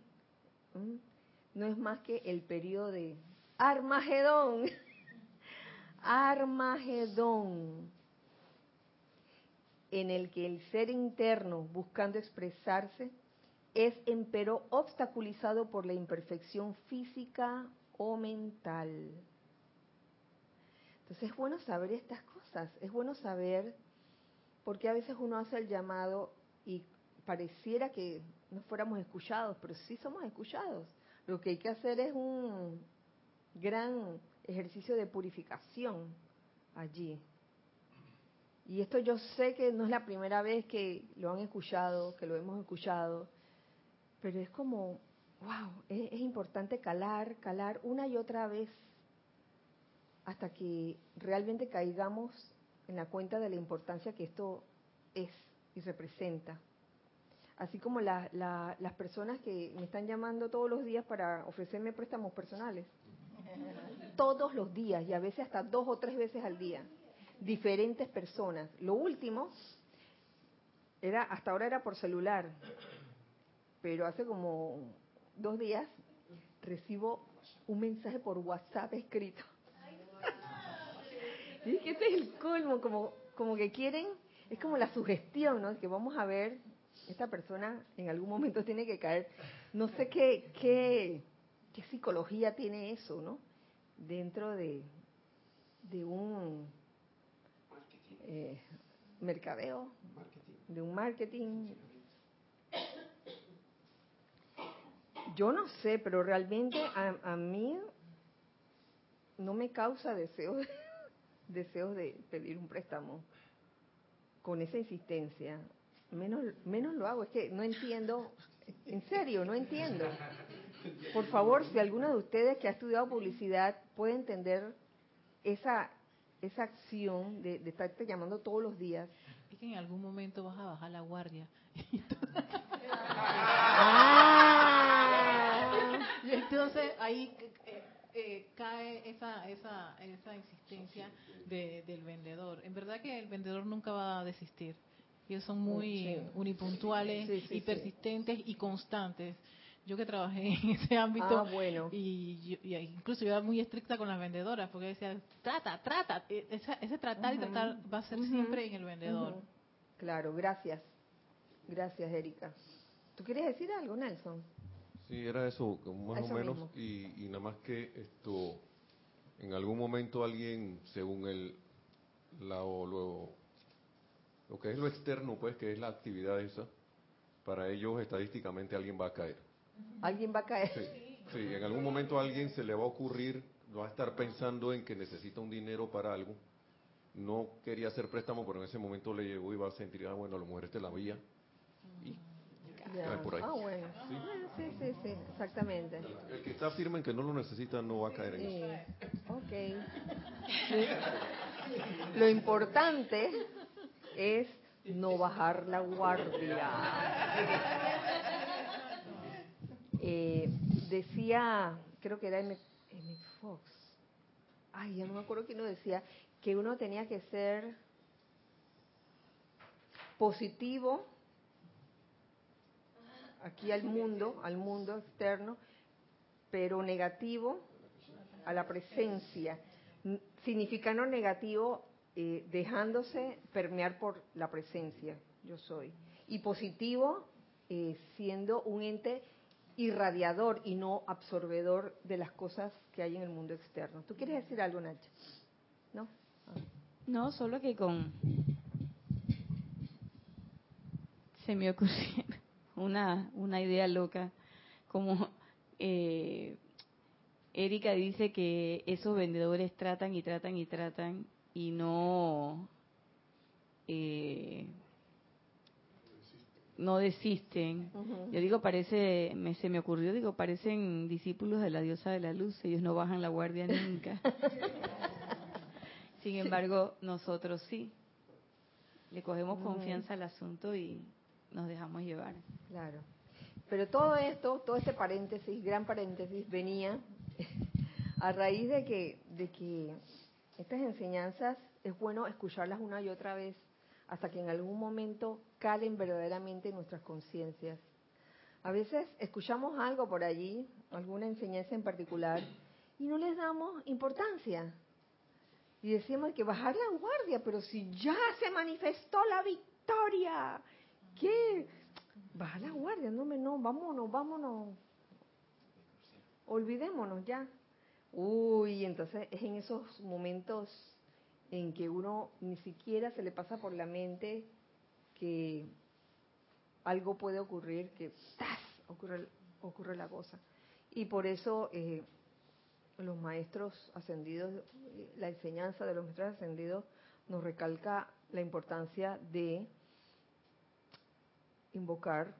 no es más que el periodo de Armagedón. Armagedón, en el que el ser interno, buscando expresarse, es empero obstaculizado por la imperfección física, o mental. Entonces es bueno saber estas cosas, es bueno saber porque a veces uno hace el llamado y pareciera que no fuéramos escuchados, pero sí somos escuchados. Lo que hay que hacer es un gran ejercicio de purificación allí. Y esto yo sé que no es la primera vez que lo han escuchado, que lo hemos escuchado, pero es como, wow, es, es importante calar, calar una y otra vez hasta que realmente caigamos en la cuenta de la importancia que esto es y representa así como las personas que me están llamando todos los días para ofrecerme préstamos personales. Todos los días y a veces hasta dos o tres veces al día. Diferentes personas. Lo último era hasta ahora era por celular, pero hace como dos días recibo un mensaje por WhatsApp escrito. Y es que este es el colmo, como, como que quieren, es como la sugestión, ¿no? Que vamos a ver esta persona en algún momento tiene que caer. No sé qué, qué, qué psicología tiene eso, ¿no? Dentro de, de un eh, mercadeo, de un marketing. Yo no sé, pero realmente a, a mí no me causa deseos deseos de pedir un préstamo con esa insistencia menos, menos lo hago. Es que no entiendo, en serio, no entiendo. Por favor, si alguno de ustedes que ha estudiado publicidad puede entender esa esa acción de, de estarte llamando todos los días. Es que en algún momento vas a bajar la guardia. ah. Y entonces ahí eh, eh, cae esa, esa, esa insistencia de, del vendedor. En verdad que el vendedor nunca va a desistir. Ellos son muy unipuntuales y persistentes y constantes. Yo que trabajé en ese ámbito ah, bueno. y, incluso yo era muy estricta con las vendedoras porque decía, trata, trata. E, ese, tratar y tratar va a ser siempre en el vendedor. Claro, gracias. Gracias, Erika. ¿Tú quieres decir algo, Nelson? Sí, era eso, más o menos. Y, y nada más que esto, en algún momento alguien, según el, la, lo, lo que es lo externo, pues, que es la actividad esa, para ellos estadísticamente alguien va a caer. ¿Alguien va a caer? Sí, en algún momento a alguien se le va a ocurrir, va a estar pensando en que necesita un dinero para algo. No quería hacer préstamo, pero en ese momento le llegó y va a sentir, ah, bueno, a lo mejor este la vía. Y cae por ahí. Ah, bueno. ¿Sí? sí, sí, sí, exactamente. El que está firme en que no lo necesita no va a caer en eso. Ok. Lo importante es no bajar la guardia. Eh, decía, creo que era M. Fox, ay, ya no me acuerdo quién lo decía, que uno tenía que ser positivo aquí al mundo, al mundo externo, pero negativo a la presencia, significando negativo eh, dejándose permear por la presencia, yo soy. Y positivo, eh, siendo un ente irradiador y no absorbedor de las cosas que hay en el mundo externo. ¿Tú quieres decir algo, Nacha? ¿No? No, solo que con... Se me ocurrió una, una idea loca, como eh, Erika dice que esos vendedores tratan y tratan y tratan y no eh, no desisten. Yo digo, parece, me, se me ocurrió, digo, parecen discípulos de la diosa de la luz, ellos no bajan la guardia nunca. Sin embargo, nosotros sí. Le cogemos confianza al asunto y nos dejamos llevar. Claro. Pero todo esto, todo este paréntesis, gran paréntesis, venía a raíz de que, de que estas enseñanzas es bueno escucharlas una y otra vez hasta que en algún momento calen verdaderamente en nuestras conciencias. A veces escuchamos algo por allí, alguna enseñanza en particular, y no les damos importancia. Y decimos que bajar la guardia, pero si ya se manifestó la victoria, ¿qué? Bajar la guardia, no, no, vámonos, vámonos. Olvidémonos ya. Uy, entonces es en esos momentos en que uno ni siquiera se le pasa por la mente que algo puede ocurrir, que ¡tas! Ocurre, ocurre la cosa. Y por eso eh, los maestros ascendidos, la enseñanza de los maestros ascendidos nos recalca la importancia de invocar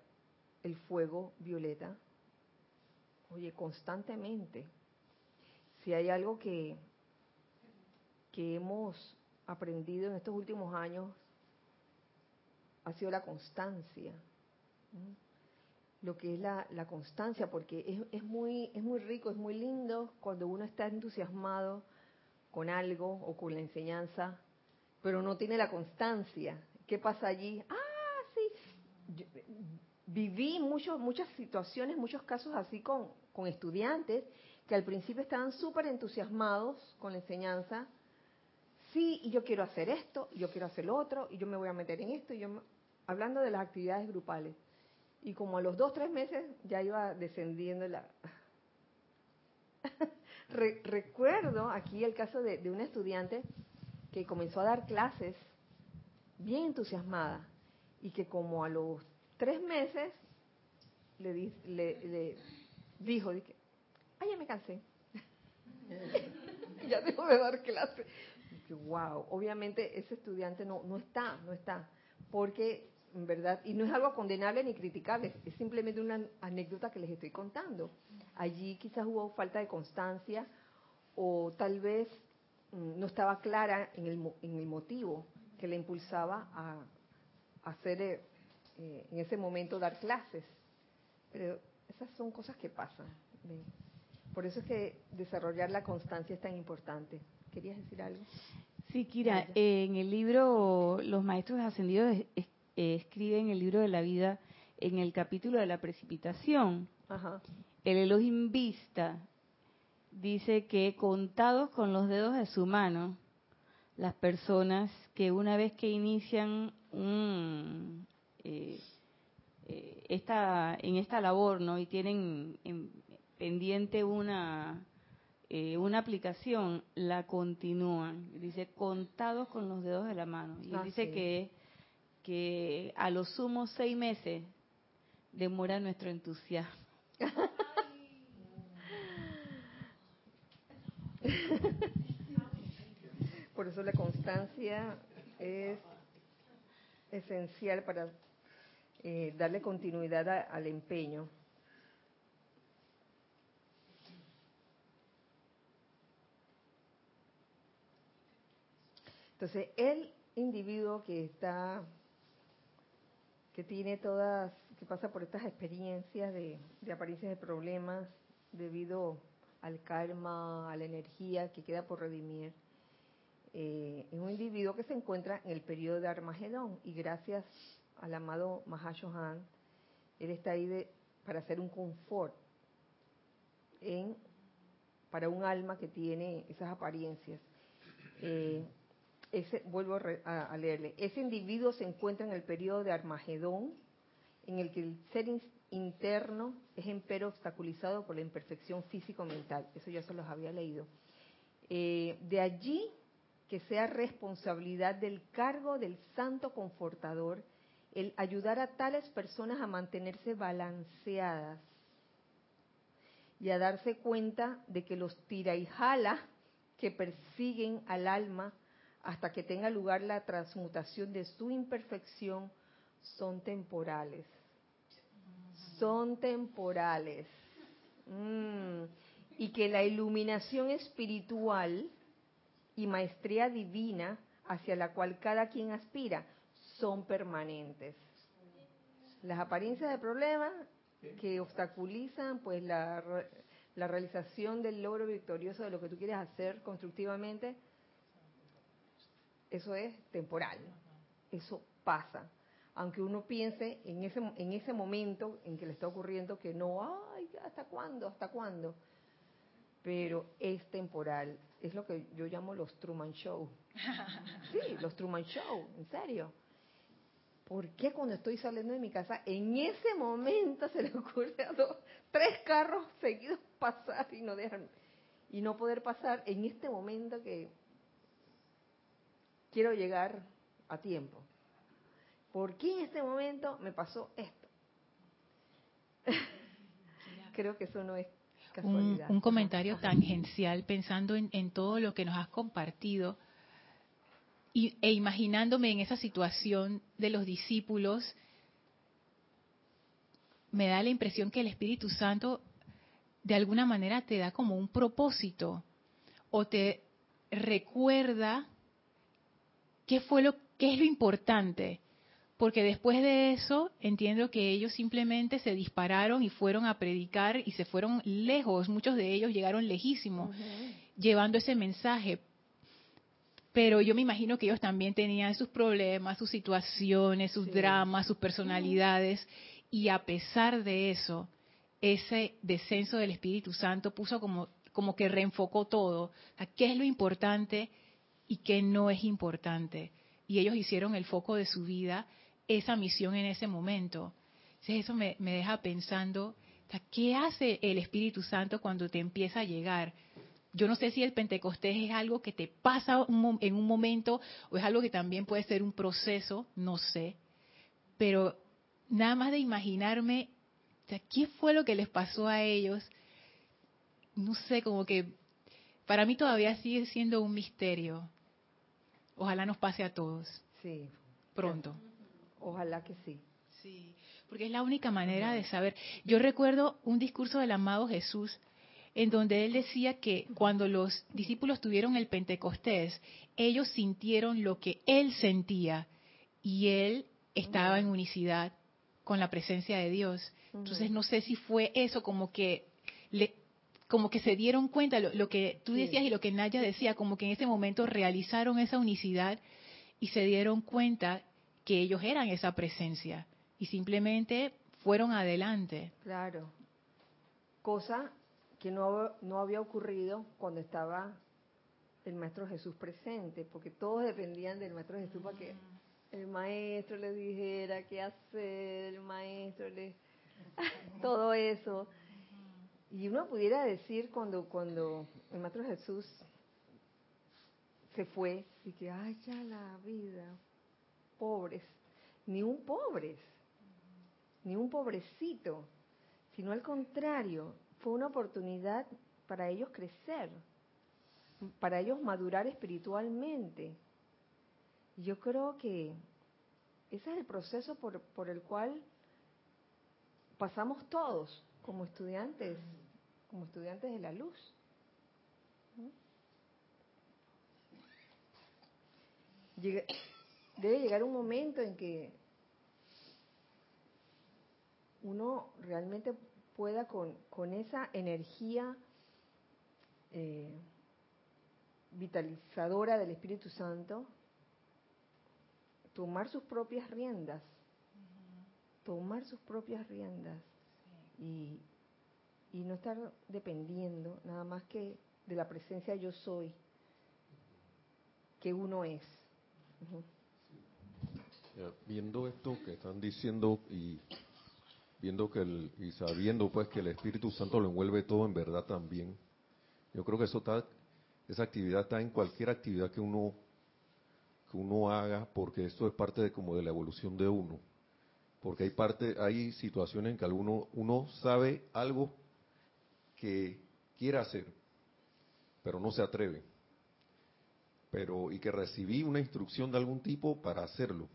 el fuego violeta, oye, constantemente. Si hay algo que, que hemos aprendido en estos últimos años, ha sido la constancia. Lo que es la, la constancia, porque es, muy, es muy rico, es muy lindo cuando uno está entusiasmado con algo o con la enseñanza, pero no tiene la constancia. ¿Qué pasa allí? Ah. Viví muchos, muchas situaciones, muchos casos así con, con estudiantes que al principio estaban súper entusiasmados con la enseñanza. Sí, y yo quiero hacer esto, y yo quiero hacer lo otro, y yo me voy a meter en esto, hablando de las actividades grupales. Y como a los dos, tres meses ya iba descendiendo la... recuerdo aquí el caso de, de una estudiante que comenzó a dar clases bien entusiasmada y que como a los tres meses le, le, dijo, dije, ay, ya me cansé. ya dejo de dar clases. wow, obviamente ese estudiante no, no está, no está, porque en verdad, y no es algo condenable ni criticable, es simplemente una anécdota que les estoy contando. Allí quizás hubo falta de constancia o tal vez mm, no estaba clara en el, en el motivo que le impulsaba a, hacer eh, eh, en ese momento dar clases. Pero esas son cosas que pasan. Por eso es que desarrollar la constancia es tan importante. ¿Querías decir algo? Sí, Kira, en el libro Los Maestros Ascendidos eh, escribe en el libro de la vida, en el capítulo de la precipitación, el Elohim Vista dice que contados con los dedos de su mano, las personas que una vez que inician un, eh, eh, esta, en esta labor ¿no? y tienen pendiente una, una aplicación, la continúan. Dice, contados con los dedos de la mano. Y ah, dice que que a lo sumo seis meses demora nuestro entusiasmo. Por eso la constancia es esencial para eh, darle continuidad al empeño. Entonces, el individuo que está que tiene todas, que pasa por estas experiencias de, de apariencias de problemas debido al karma, a la energía que queda por redimir, eh, es un individuo que se encuentra en el periodo de Armagedón y gracias al amado Mahashohan, él está ahí de, para hacer un confort en, para un alma que tiene esas apariencias. Eh, ese, vuelvo a, leerle, ese individuo se encuentra en el periodo de Armagedón, en el que el ser interno es empero obstaculizado por la imperfección físico-mental. Eso ya se los había leído. Eh, de allí que sea responsabilidad del cargo del santo confortador el ayudar a tales personas a mantenerse balanceadas y a darse cuenta de que los tira y jala que persiguen al alma hasta que tenga lugar la transmutación de su imperfección, son temporales. Son temporales. Mm. Y que la iluminación espiritual y maestría divina hacia la cual cada quien aspira son permanentes. Las apariencias de problemas que obstaculizan pues la, la realización del logro victorioso de lo que tú quieres hacer constructivamente eso es temporal, eso pasa. Aunque uno piense en ese, en ese momento en que le está ocurriendo que no, ay, ¿hasta cuándo? ¿Hasta cuándo? Pero es temporal. Es lo que yo llamo los Truman Show. Sí, los Truman Show, en serio. ¿Por qué cuando estoy saliendo de mi casa, en ese momento se le ocurre a dos, tres carros seguidos pasar y no dejan, y no poder pasar en este momento que quiero llegar a tiempo. ¿Por qué en este momento me pasó esto? Creo que eso no es casualidad. Un, comentario tangencial pensando en, todo lo que nos has compartido y, e imaginándome en esa situación de los discípulos, me da la impresión que el Espíritu Santo de alguna manera te da como un propósito o te recuerda qué fue lo qué es lo importante. Porque después de eso entiendo que ellos simplemente se dispararon y fueron a predicar y se fueron lejos, muchos de ellos llegaron lejísimos llevando ese mensaje. Pero yo me imagino que ellos también tenían sus problemas, sus situaciones, sus dramas, sus personalidades y a pesar de eso, ese descenso del Espíritu Santo puso como como que reenfocó todo, a qué es lo importante y qué no es importante. Y ellos hicieron el foco de su vida esa misión en ese momento. Entonces eso me, deja pensando, ¿qué hace el Espíritu Santo cuando te empieza a llegar? Yo no sé si el Pentecostés es algo que te pasa en un momento o es algo que también puede ser un proceso, no sé. Pero nada más de imaginarme, ¿qué fue lo que les pasó a ellos? No sé, como que para mí todavía sigue siendo un misterio. Ojalá nos pase a todos. Sí. Pronto. Ojalá que sí. Sí, porque es la única manera de saber. Yo recuerdo un discurso del amado Jesús en donde él decía que cuando los discípulos tuvieron el Pentecostés, ellos sintieron lo que él sentía y él estaba en unicidad con la presencia de Dios. Entonces no sé si fue eso como que le, como que se dieron cuenta lo, lo que tú decías y lo que Naya decía, como que en ese momento realizaron esa unicidad y se dieron cuenta que ellos eran esa presencia y simplemente fueron adelante. Claro. Cosa que no, no había ocurrido cuando estaba el Maestro Jesús presente, porque todos dependían del Maestro Jesús para que el Maestro les dijera qué hacer, el Maestro les... todo eso. Y uno pudiera decir cuando, cuando el Maestro Jesús se fue, y que, ay, ya la vida, pobres, ni un pobres, ni un pobrecito, sino al contrario, fue una oportunidad para ellos crecer, para ellos madurar espiritualmente. Yo creo que ese es el proceso por el cual pasamos todos como estudiantes, como estudiantes de la luz. debe llegar un momento en que uno realmente pueda con, con esa energía eh, vitalizadora del Espíritu Santo tomar sus propias riendas, tomar sus propias riendas. Y, y no estar dependiendo nada más que de la presencia yo soy que uno es. Viendo esto que están diciendo y viendo que el, y sabiendo pues que el Espíritu Santo lo envuelve todo en verdad también, yo creo que eso está, esa actividad está en cualquier actividad que uno que uno haga, porque esto es parte de como de la evolución de uno, porque hay parte, hay situaciones en que alguno uno sabe algo que quiere hacer, pero no se atreve, pero y que recibí una instrucción de algún tipo para hacerlo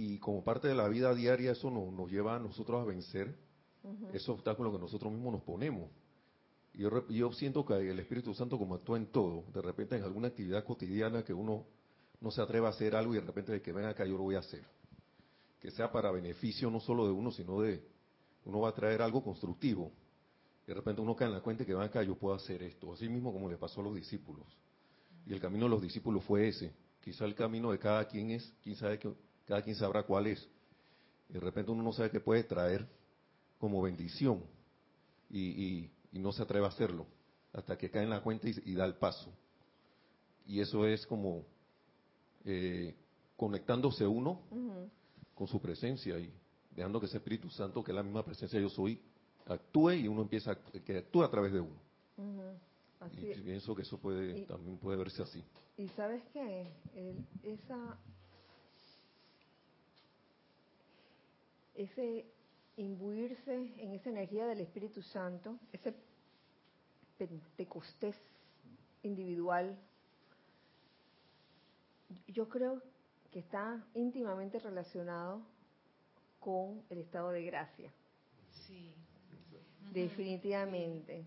y como parte de la vida diaria eso nos, lleva a nosotros a vencer esos obstáculos que nosotros mismos nos ponemos. Yo, yo siento que el Espíritu Santo como actúa en todo, de repente en alguna actividad cotidiana que uno no se atreva a hacer algo y de repente de que venga acá yo lo voy a hacer. Que sea para beneficio no solo de uno, sino de uno va a traer algo constructivo. Y de repente uno cae en la cuenta que venga acá yo puedo hacer esto. Así mismo como le pasó a los discípulos. Y el camino de los discípulos fue ese. Quizá el camino de cada quien es, quién sabe que cada quien sabrá cuál es. Y de repente uno no sabe qué puede traer como bendición y, no se atreve a hacerlo hasta que cae en la cuenta y, da el paso. Y eso es como eh, conectándose uno con su presencia y dejando que ese Espíritu Santo, que es la misma presencia yo soy, actúe y uno empieza a, que actúe a través de uno. y pienso que eso puede también puede verse así. Y sabes qué, esa ese imbuirse en esa energía del Espíritu Santo, ese pentecostés individual, yo creo que está íntimamente relacionado con el estado de gracia. Sí. Definitivamente.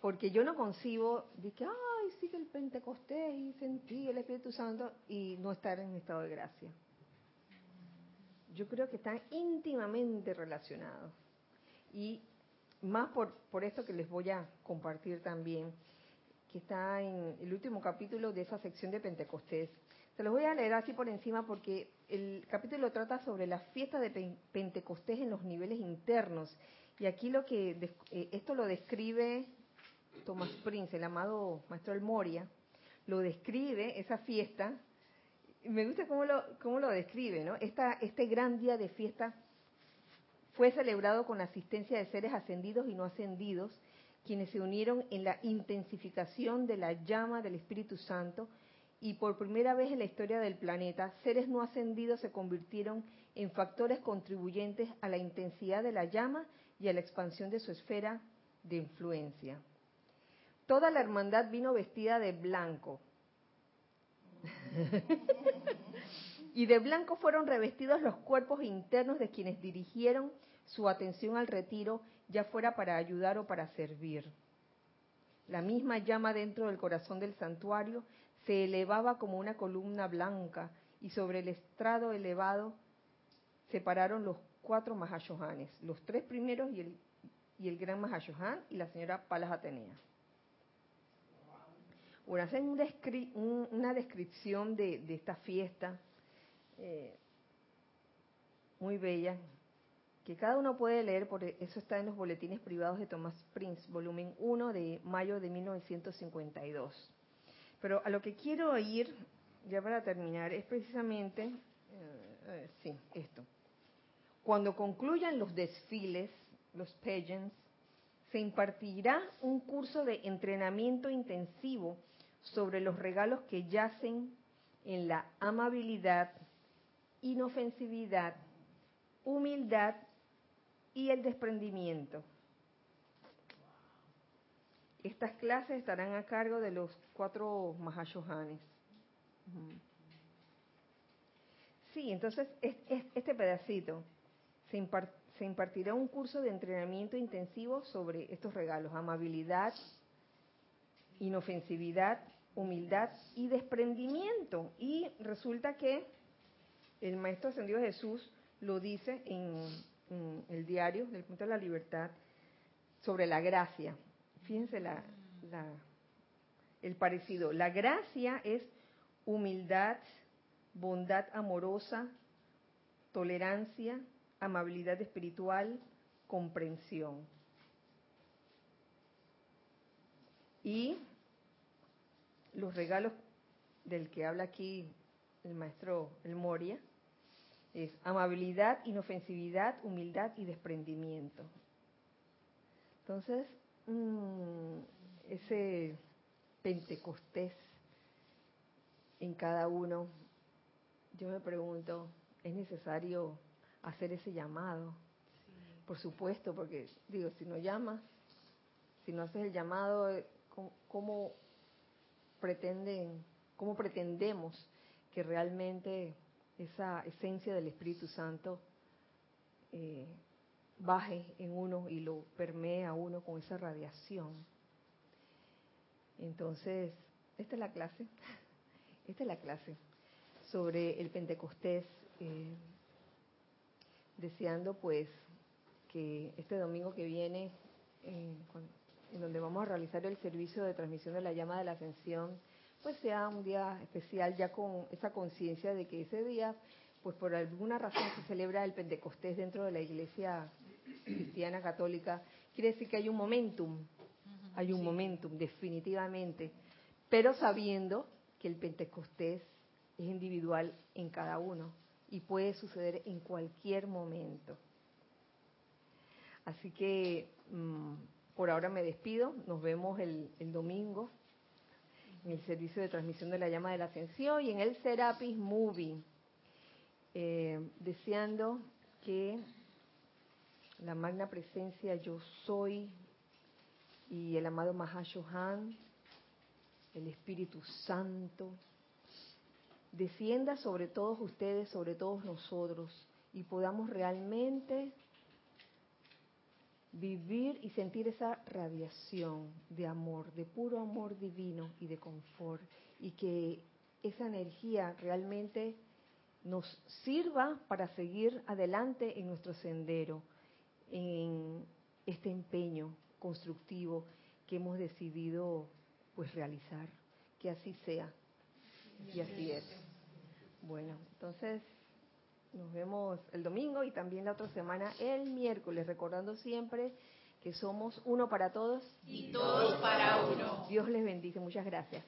Porque yo no concibo de que, ay, sigue el Pentecostés y sentí el Espíritu Santo y no estar en estado de gracia. Yo creo que están íntimamente relacionados. Y más por, esto que les voy a compartir también, que está en el último capítulo de esa sección de Pentecostés. Se los voy a leer así por encima porque el capítulo trata sobre la fiesta de Pentecostés en los niveles internos. Y aquí lo que eh, esto lo describe Thomas Prince, el amado maestro El Moria, lo describe esa fiesta. Me gusta cómo lo, cómo lo describe, ¿no? Este gran día de fiesta fue celebrado con la asistencia de seres ascendidos y no ascendidos, quienes se unieron en la intensificación de la llama del Espíritu Santo y por primera vez en la historia del planeta, seres no ascendidos se convirtieron en factores contribuyentes a la intensidad de la llama y a la expansión de su esfera de influencia. Toda la hermandad vino vestida de blanco. Y de blanco fueron revestidos los cuerpos internos de quienes dirigieron su atención al retiro, ya fuera para ayudar o para servir. La misma llama dentro del corazón del santuario se elevaba como una columna blanca y sobre el estrado elevado se pararon los cuatro Mahashohanes, los tres primeros y el, y el gran Mahashohan y la señora Palas Atenea. Hacen una descripción de, esta fiesta eh, muy bella, que cada uno puede leer, por eso está en los boletines privados de Thomas Prince, volumen 1 de mayo de 1952. Pero a lo que quiero ir, ya para terminar, es precisamente, eh, eh, sí, esto. Cuando concluyan los desfiles, los pageants, se impartirá un curso de entrenamiento intensivo sobre los regalos que yacen en la amabilidad, inofensividad, humildad y el desprendimiento. Estas clases estarán a cargo de los cuatro Mahashohanes. Sí, entonces este pedacito se, impartirá un curso de entrenamiento intensivo sobre estos regalos, amabilidad, inofensividad, humildad y desprendimiento. Y resulta que el Maestro Ascendido Jesús lo dice en el diario del punto de la libertad sobre la gracia. Fíjense la, el parecido. La gracia es humildad, bondad amorosa, tolerancia, amabilidad espiritual, comprensión. Y los regalos del que habla aquí el maestro El Moria es amabilidad, inofensividad, humildad y desprendimiento. Entonces, mm, ese Pentecostés en cada uno, yo me pregunto, ¿es necesario hacer ese llamado? Por supuesto, porque digo, si no llamas, si no haces el llamado, eh, ¿cómo, pretenden, cómo pretendemos que realmente esa esencia del Espíritu Santo eh, baje en uno y lo permee a uno con esa radiación. Entonces, esta es la clase, esta es la clase sobre el Pentecostés, eh, deseando pues que este domingo que viene, eh, en donde vamos a realizar el servicio de transmisión de la llama de la ascensión, pues sea un día especial ya con esa conciencia de que ese día, pues por alguna razón se celebra el Pentecostés dentro de la Iglesia cristiana católica, quiere decir que hay un momentum, hay un momentum definitivamente, pero sabiendo que el Pentecostés es individual en cada uno y puede suceder en cualquier momento. Así que mm, por ahora me despido. Nos vemos el, domingo en el servicio de transmisión de la llama de la ascensión y en el Serapis Movie. Eh, deseando que la magna presencia yo soy y el amado Mahashohan, el Espíritu Santo, descienda sobre todos ustedes, sobre todos nosotros, y podamos realmente vivir y sentir esa radiación de amor, de puro amor divino y de confort, y que esa energía realmente nos sirva para seguir adelante en nuestro sendero, en este empeño constructivo que hemos decidido pues realizar. Que así sea. Y así es. Bueno, entonces nos vemos el domingo y también la otra semana el miércoles, recordando siempre que somos uno para todos y todos para uno. Dios les bendice. Muchas gracias.